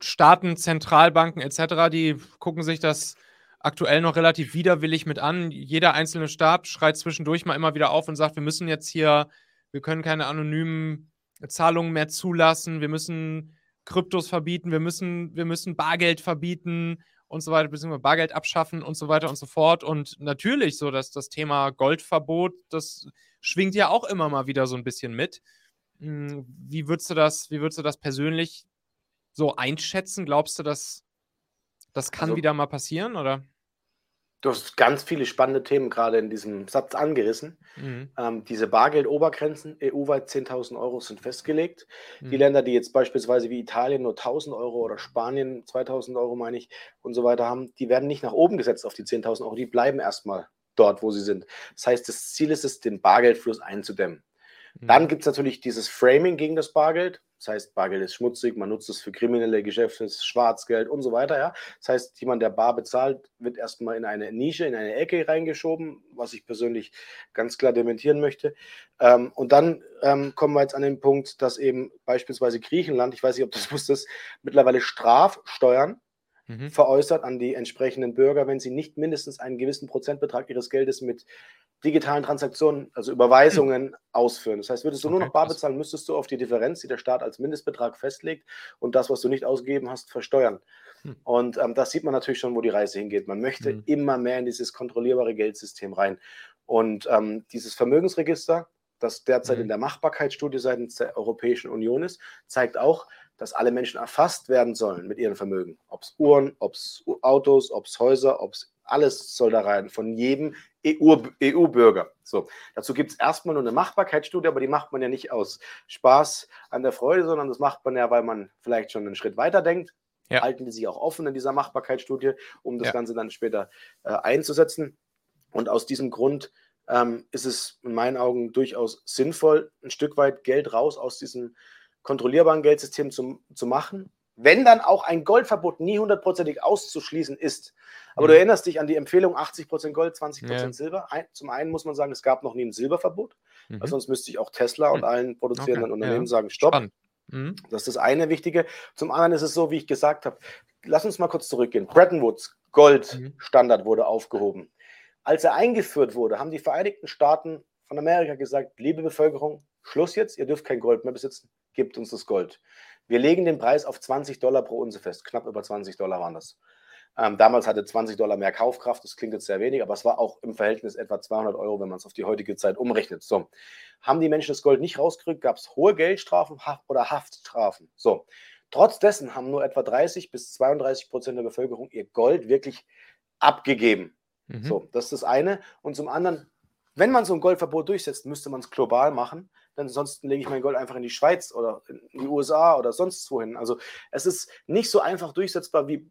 Speaker 1: Staaten, Zentralbanken etc., die gucken sich das aktuell noch relativ widerwillig mit an. Jeder einzelne Staat schreit zwischendurch mal immer wieder auf und sagt, wir müssen jetzt hier, wir können keine anonymen Zahlungen mehr zulassen, wir müssen Kryptos verbieten, wir müssen, wir müssen Bargeld verbieten und so weiter, beziehungsweise Bargeld abschaffen und so weiter und so fort. Und natürlich so, dass das Thema Goldverbot, das schwingt ja auch immer mal wieder so ein bisschen mit. Hm, wie würdest du das, wie würdest du das persönlich so einschätzen? Glaubst du, dass das kann also, wieder mal passieren, oder?
Speaker 2: Du hast ganz viele spannende Themen gerade in diesem Satz angerissen. Mhm. Ähm, diese Bargeld-Obergrenzen, EU-weit 10.000 Euro sind festgelegt. Mhm. Die Länder, die jetzt beispielsweise wie Italien nur 1.000 Euro oder Spanien 2.000 Euro, meine ich, und so weiter haben, die werden nicht nach oben gesetzt auf die 10.000 Euro, die bleiben erstmal dort, wo sie sind. Das heißt, das Ziel ist es, den Bargeldfluss einzudämmen. Dann mhm. gibt es natürlich dieses Framing gegen das Bargeld. Das heißt, Bargeld ist schmutzig, man nutzt es für kriminelle Geschäfte, Schwarzgeld und so weiter. Ja? Das heißt, jemand, der bar bezahlt, wird erstmal in eine Nische, in eine Ecke reingeschoben, was ich persönlich ganz klar dementieren möchte. Ähm, und dann ähm, kommen wir jetzt an den Punkt, dass eben beispielsweise Griechenland, ich weiß nicht, ob du das wusstest, mittlerweile Strafsteuern mhm. veräußert an die entsprechenden Bürger, wenn sie nicht mindestens einen gewissen Prozentbetrag ihres Geldes mit digitalen Transaktionen, also Überweisungen, mhm. ausführen. Das heißt, würdest du okay, nur noch bar bezahlen, müsstest du auf die Differenz, die der Staat als Mindestbetrag festlegt und das, was du nicht ausgegeben hast, versteuern. Hm. Und ähm, das sieht man natürlich schon, wo die Reise hingeht. Man möchte hm. immer mehr in dieses kontrollierbare Geldsystem rein. Und ähm, dieses Vermögensregister, das derzeit hm. in der Machbarkeitsstudie seitens der Europäischen Union ist, zeigt auch, dass alle Menschen erfasst werden sollen mit ihrem Vermögen. Ob es Uhren, ob es Autos, ob es Häuser, ob es alles soll da rein, von jedem EU-Bürger. EU so, dazu gibt es erstmal nur eine Machbarkeitsstudie, aber die macht man ja nicht aus Spaß an der Freude, sondern das macht man ja, weil man vielleicht schon einen Schritt weiter denkt. Ja. Halten die sich auch offen in dieser Machbarkeitsstudie, um das ja. Ganze dann später äh, einzusetzen. Und aus diesem Grund ähm, ist es in meinen Augen durchaus sinnvoll, ein Stück weit Geld raus aus diesem kontrollierbaren Geldsystem zu, zu machen. Wenn dann auch ein Goldverbot nie hundertprozentig auszuschließen ist. Aber mhm. du erinnerst dich an die Empfehlung 80% Gold, 20% ja. Silber. Ein, zum einen muss man sagen, es gab noch nie ein Silberverbot. Mhm. sonst müsste ich auch Tesla und mhm. allen produzierenden okay. Unternehmen ja. sagen, stopp. Mhm. Das ist das eine Wichtige. Zum anderen ist es so, wie ich gesagt habe, lass uns mal kurz zurückgehen. Bretton Woods, Goldstandard mhm. wurde aufgehoben. Als er eingeführt wurde, haben die Vereinigten Staaten von Amerika gesagt, liebe Bevölkerung, Schluss jetzt, ihr dürft kein Gold mehr besitzen, gebt uns das Gold. Wir legen den Preis auf 20 Dollar pro Unze fest, knapp über 20 Dollar waren das. Ähm, damals hatte 20 Dollar mehr Kaufkraft, das klingt jetzt sehr wenig, aber es war auch im Verhältnis etwa 200 Euro, wenn man es auf die heutige Zeit umrechnet. So, haben die Menschen das Gold nicht rausgerückt, gab es hohe Geldstrafen oder Haftstrafen. So, trotz dessen haben nur etwa 30 bis 32 Prozent der Bevölkerung ihr Gold wirklich abgegeben. Mhm. So, das ist das eine. Und zum anderen wenn man so ein Goldverbot durchsetzt, müsste man es global machen. Denn ansonsten lege ich mein Gold einfach in die Schweiz oder in die USA oder sonst wohin. Also es ist nicht so einfach durchsetzbar wie,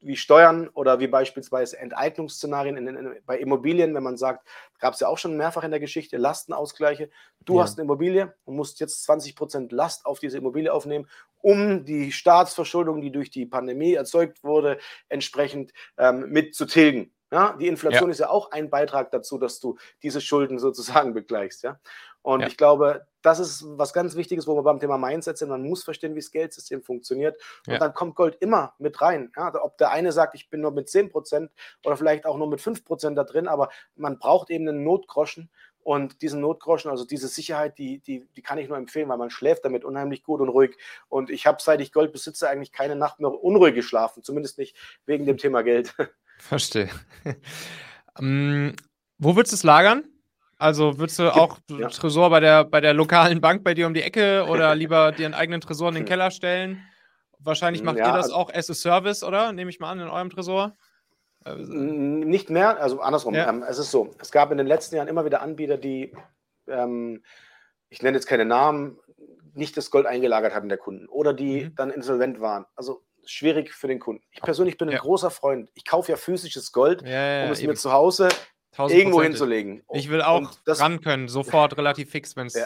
Speaker 2: wie Steuern oder wie beispielsweise Enteignungsszenarien in, in, bei Immobilien, wenn man sagt, gab es ja auch schon mehrfach in der Geschichte, Lastenausgleiche. Du ja. hast eine Immobilie und musst jetzt 20% Last auf diese Immobilie aufnehmen, um die Staatsverschuldung, die durch die Pandemie erzeugt wurde, entsprechend ähm, mit zu tilgen. Ja, die Inflation ja. ist ja auch ein Beitrag dazu, dass du diese Schulden sozusagen begleichst. Ja? Und ja. ich glaube, das ist was ganz Wichtiges, wo wir beim Thema Mindset sind. Man muss verstehen, wie das Geldsystem funktioniert. Und ja. dann kommt Gold immer mit rein. Ja, ob der eine sagt, ich bin nur mit 10% oder vielleicht auch nur mit 5% da drin, aber man braucht eben einen Notgroschen. Und diesen Notgroschen, also diese Sicherheit, die, die, die kann ich nur empfehlen, weil man schläft damit unheimlich gut und ruhig. Und ich habe, seit ich Gold besitze, eigentlich keine Nacht mehr unruhig geschlafen, zumindest nicht wegen dem Thema Geld.
Speaker 1: Verstehe. ähm, wo würdest du es lagern? Also würdest du auch ja. Tresor bei der, bei der lokalen Bank bei dir um die Ecke oder lieber dir einen eigenen Tresor in den Keller stellen? Wahrscheinlich macht ja, ihr das also, auch as a Service, oder? Nehme ich mal an, in eurem Tresor?
Speaker 2: Nicht mehr, also andersrum. Ja. Ähm, es ist so, es gab in den letzten Jahren immer wieder Anbieter, die, ähm, ich nenne jetzt keine Namen, nicht das Gold eingelagert hatten der Kunden oder die mhm. dann insolvent waren. Also schwierig für den Kunden. Ich persönlich bin ein ja. großer Freund. Ich kaufe ja physisches Gold, ja, ja, um es eben. mir zu Hause irgendwo hinzulegen.
Speaker 1: Ich will auch das, ran können, sofort relativ fix, wenn es.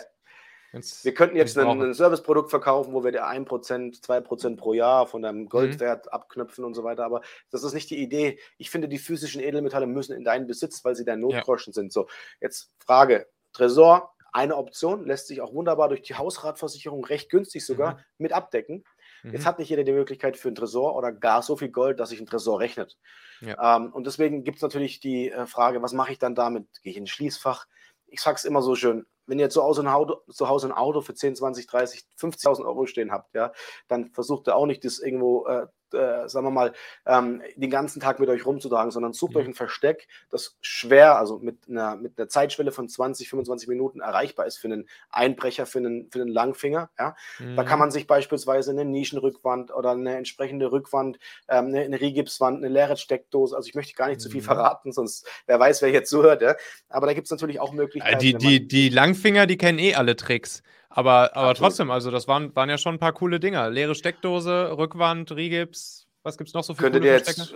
Speaker 2: Wir könnten jetzt ein, ein, Serviceprodukt verkaufen, wo wir dir 1%, 2% pro Jahr von deinem mhm. Goldwert mhm. abknüpfen und so weiter. Aber das ist nicht die Idee. Ich finde, die physischen Edelmetalle müssen in deinen Besitz, weil sie dein Notgroschen sind. So, jetzt Frage: Tresor, eine Option, lässt sich auch wunderbar durch die Hausratversicherung recht günstig sogar mhm. mit abdecken. Mhm. Jetzt hat nicht jeder die Möglichkeit für einen Tresor oder gar so viel Gold, dass sich ein Tresor rechnet. Ja. Ähm, und deswegen gibt es natürlich die äh, Frage, was mache ich dann damit? Gehe ich in ein Schließfach? Ich sage es immer so schön, wenn ihr zu Hause ein Auto, zu Hause ein Auto für 10, 20, 30, 50.000 Euro stehen habt, ja, dann versucht ihr auch nicht, das irgendwo äh, äh, sagen wir mal, ähm, den ganzen Tag mit euch rumzutragen, sondern sucht mhm. euch ein Versteck, das schwer, also mit einer, mit einer Zeitschwelle von 20, 25 Minuten erreichbar ist für einen Einbrecher, für einen, für einen Langfinger. Ja? Mhm. Da kann mhm. man sich beispielsweise eine Nischenrückwand oder eine entsprechende Rückwand, ähm, eine, eine Rigipswand, eine leere Steckdose, also ich möchte gar nicht zu viel mhm. verraten, sonst wer weiß, wer jetzt zuhört. Ja? Aber da gibt es natürlich auch Möglichkeiten.
Speaker 1: Die, die, die Langfinger, die kennen eh alle Tricks. Aber, aber trotzdem, also das waren, waren ja schon ein paar coole Dinger. Leere Steckdose, Rückwand, Rigips, was gibt es noch so
Speaker 2: für Könntet ihr jetzt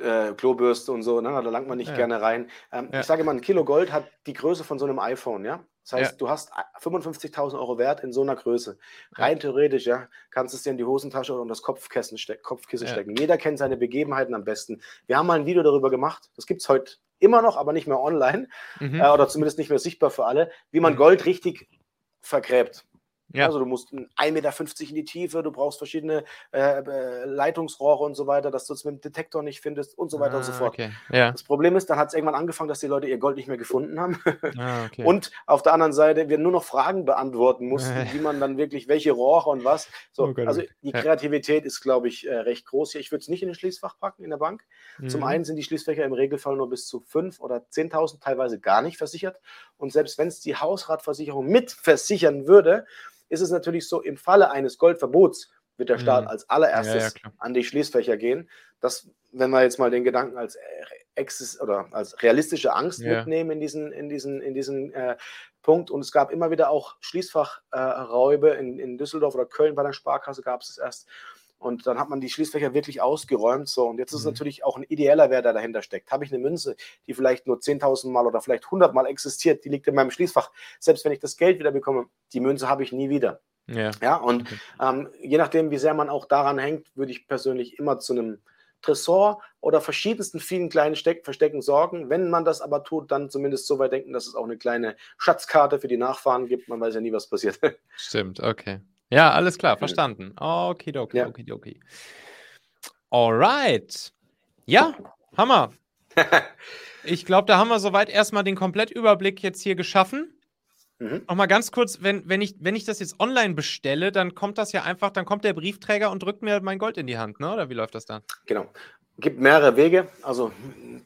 Speaker 2: äh, Klobürste und so, ne? da langt man nicht ja. gerne rein. Ähm, ja. Ich sage immer, ein Kilo Gold hat die Größe von so einem iPhone, ja. Das heißt, ja. du hast 55.000 Euro Wert in so einer Größe. Rein theoretisch, ja, kannst du es dir in die Hosentasche oder in das Kopfkissen, steck, Kopfkissen stecken. Jeder kennt seine Begebenheiten am besten. Wir haben mal ein Video darüber gemacht, das gibt es heute immer noch, aber nicht mehr online mhm. äh, oder zumindest nicht mehr sichtbar für alle, wie man mhm. Gold richtig vergräbt. Ja. Also du musst 1,50 Meter in die Tiefe, du brauchst verschiedene äh, äh, Leitungsrohre und so weiter, dass du es mit dem Detektor nicht findest und so weiter ah, und so ah, fort. Okay. Ja. Das Problem ist, dann hat es irgendwann angefangen, dass die Leute ihr Gold nicht mehr gefunden haben. Ah, okay. Und auf der anderen Seite wir nur noch Fragen beantworten mussten, wie man dann wirklich, welche Rohre und was. So, oh also die Kreativität ist, glaube ich, äh, recht groß hier. Ich würde es nicht in den Schließfach packen in der Bank. Mhm. Zum einen sind die Schließfächer im Regelfall nur bis zu 5 oder 10.000 teilweise gar nicht versichert. Und selbst wenn es die Hausratversicherung mit versichern würde, ist es natürlich so, im Falle eines Goldverbots wird der Staat mhm. als allererstes ja, ja, an die Schließfächer gehen. Das, wenn wir jetzt mal den Gedanken als Exis oder als realistische Angst ja. mitnehmen in diesen, in diesen, in diesen äh, Punkt. Und es gab immer wieder auch Schließfachräube äh, in, in Düsseldorf oder Köln bei der Sparkasse gab es erst. Und dann hat man die Schließfächer wirklich ausgeräumt. So, und jetzt ist mhm. natürlich auch ein ideeller Wert, der dahinter steckt. Habe ich eine Münze, die vielleicht nur 10.000 Mal oder vielleicht 100 Mal existiert, die liegt in meinem Schließfach. Selbst wenn ich das Geld wieder bekomme, die Münze habe ich nie wieder. Ja, ja und okay. ähm, je nachdem, wie sehr man auch daran hängt, würde ich persönlich immer zu einem Tresor oder verschiedensten vielen kleinen Steck Verstecken sorgen. Wenn man das aber tut, dann zumindest so weit denken, dass es auch eine kleine Schatzkarte für die Nachfahren gibt. Man weiß ja nie, was passiert.
Speaker 1: Stimmt, okay. Ja, alles klar, verstanden. Okidoki, ja. okidoki. Alright. Ja, Hammer. ich glaube, da haben wir soweit erstmal den Komplettüberblick jetzt hier geschaffen. Mhm. Nochmal ganz kurz, wenn, wenn, ich, wenn ich das jetzt online bestelle, dann kommt das ja einfach, dann kommt der Briefträger und drückt mir mein Gold in die Hand, ne? Oder wie läuft das dann?
Speaker 2: Genau. Gibt mehrere Wege. Also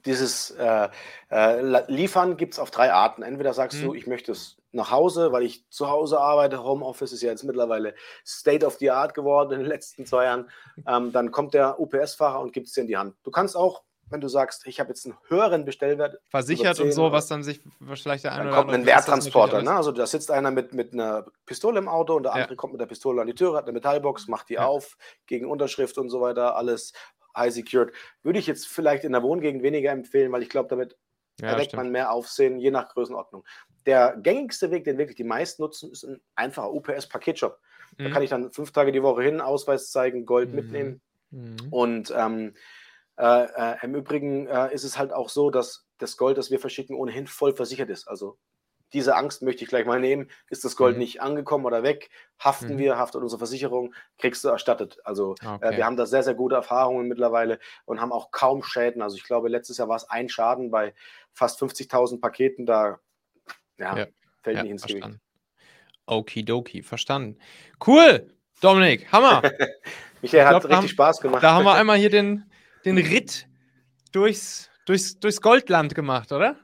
Speaker 2: dieses äh, äh, Liefern gibt es auf drei Arten. Entweder sagst mhm. du, ich möchte es nach Hause, weil ich zu Hause arbeite. Homeoffice ist ja jetzt mittlerweile State of the Art geworden in den letzten zwei Jahren. Ähm, dann kommt der UPS-Fahrer und gibt es dir in die Hand. Du kannst auch, wenn du sagst, ich habe jetzt einen höheren Bestellwert.
Speaker 1: Versichert und so, was dann sich vielleicht der
Speaker 2: eine oder andere. kommt ein Werttransporter. Ne? Also da sitzt einer mit, mit einer Pistole im Auto und der andere ja. kommt mit der Pistole an die Tür, hat eine Metallbox, macht die ja. auf, gegen Unterschrift und so weiter, alles high secured. Würde ich jetzt vielleicht in der Wohngegend weniger empfehlen, weil ich glaube, damit ja, erweckt man mehr Aufsehen, je nach Größenordnung. Der gängigste Weg, den wirklich die meisten nutzen, ist ein einfacher UPS-Paketshop. Mhm. Da kann ich dann fünf Tage die Woche hin, Ausweis zeigen, Gold mhm. mitnehmen. Mhm. Und ähm, äh, äh, im Übrigen äh, ist es halt auch so, dass das Gold, das wir verschicken, ohnehin voll versichert ist. Also diese Angst möchte ich gleich mal nehmen. Ist das Gold mhm. nicht angekommen oder weg? Haften mhm. wir, haftet unsere Versicherung, kriegst du erstattet. Also okay. äh, wir haben da sehr, sehr gute Erfahrungen mittlerweile und haben auch kaum Schäden. Also ich glaube, letztes Jahr war es ein Schaden bei fast 50.000 Paketen. Da ja, ja. fällt ja, nicht ins verstanden. Gewicht.
Speaker 1: Okidoki, verstanden. Cool, Dominik, Hammer.
Speaker 2: Michael hat glaub, richtig haben, Spaß gemacht.
Speaker 1: Da haben wir einmal hier den, den Ritt durchs, durchs, durchs Goldland gemacht, oder?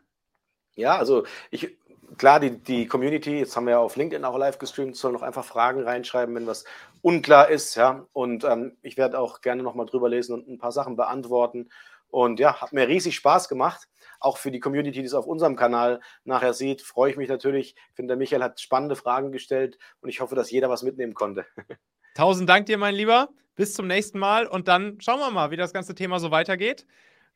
Speaker 2: Ja, also ich klar, die, die Community, jetzt haben wir ja auf LinkedIn auch live gestreamt, soll noch einfach Fragen reinschreiben, wenn was unklar ist, ja. Und ähm, ich werde auch gerne nochmal drüber lesen und ein paar Sachen beantworten. Und ja, hat mir riesig Spaß gemacht. Auch für die Community, die es auf unserem Kanal nachher sieht, freue ich mich natürlich. Ich finde, der Michael hat spannende Fragen gestellt und ich hoffe, dass jeder was mitnehmen konnte.
Speaker 1: Tausend Dank dir, mein Lieber. Bis zum nächsten Mal und dann schauen wir mal, wie das ganze Thema so weitergeht.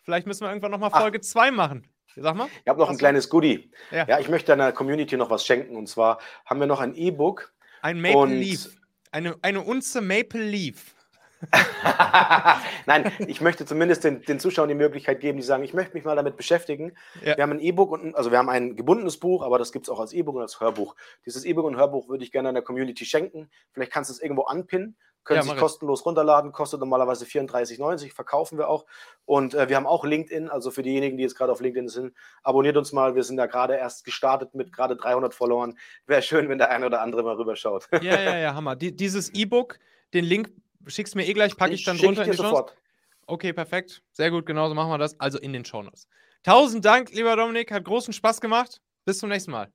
Speaker 1: Vielleicht müssen wir irgendwann nochmal Folge 2 machen. Sag mal.
Speaker 2: Ich habe noch ein
Speaker 1: du-
Speaker 2: kleines Goodie.
Speaker 1: Ja.
Speaker 2: Ja. ich möchte einer Community noch was schenken. Und zwar haben wir noch ein E-Book.
Speaker 1: Ein Maple Leaf. Eine, eine Unze Maple Leaf.
Speaker 2: Nein, ich möchte zumindest den, den Zuschauern die Möglichkeit geben, die sagen, ich möchte mich mal damit beschäftigen.
Speaker 1: Ja.
Speaker 2: Wir haben ein E-Book und ein- also wir haben ein gebundenes Buch, aber das gibt es auch als E-Book und als Hörbuch. Dieses E-Book und Hörbuch würde ich gerne an der Community schenken. Vielleicht kannst du es irgendwo anpinnen. Können
Speaker 1: Ja,
Speaker 2: sich kostenlos runterladen, kostet normalerweise 34,90, verkaufen wir auch. Und äh, wir haben auch LinkedIn, also für diejenigen, die jetzt gerade auf LinkedIn sind, abonniert uns mal. Wir sind da gerade erst gestartet mit gerade 300 Followern. Wäre schön, wenn der eine oder andere mal rüberschaut.
Speaker 1: Ja, ja, ja, Hammer. Die, dieses E-Book, den Link schickst du mir eh gleich, packe ich dann
Speaker 2: schick
Speaker 1: drunter in
Speaker 2: dir
Speaker 1: die
Speaker 2: sofort.
Speaker 1: Okay, perfekt. Sehr gut, genauso machen wir das. Also in den Shownotes. Tausend Dank, lieber Dominik. Hat großen Spaß gemacht. Bis zum nächsten Mal.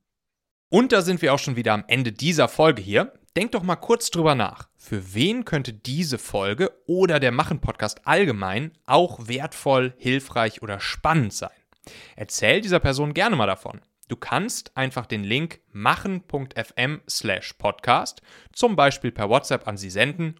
Speaker 1: Und da sind wir auch schon wieder am Ende dieser Folge hier. Denk doch mal kurz drüber nach. Für wen könnte diese Folge oder der Machen-Podcast allgemein auch wertvoll, hilfreich oder spannend sein? Erzähl dieser Person gerne mal davon. Du kannst einfach den Link machen.fm slash podcast zum Beispiel per WhatsApp an sie senden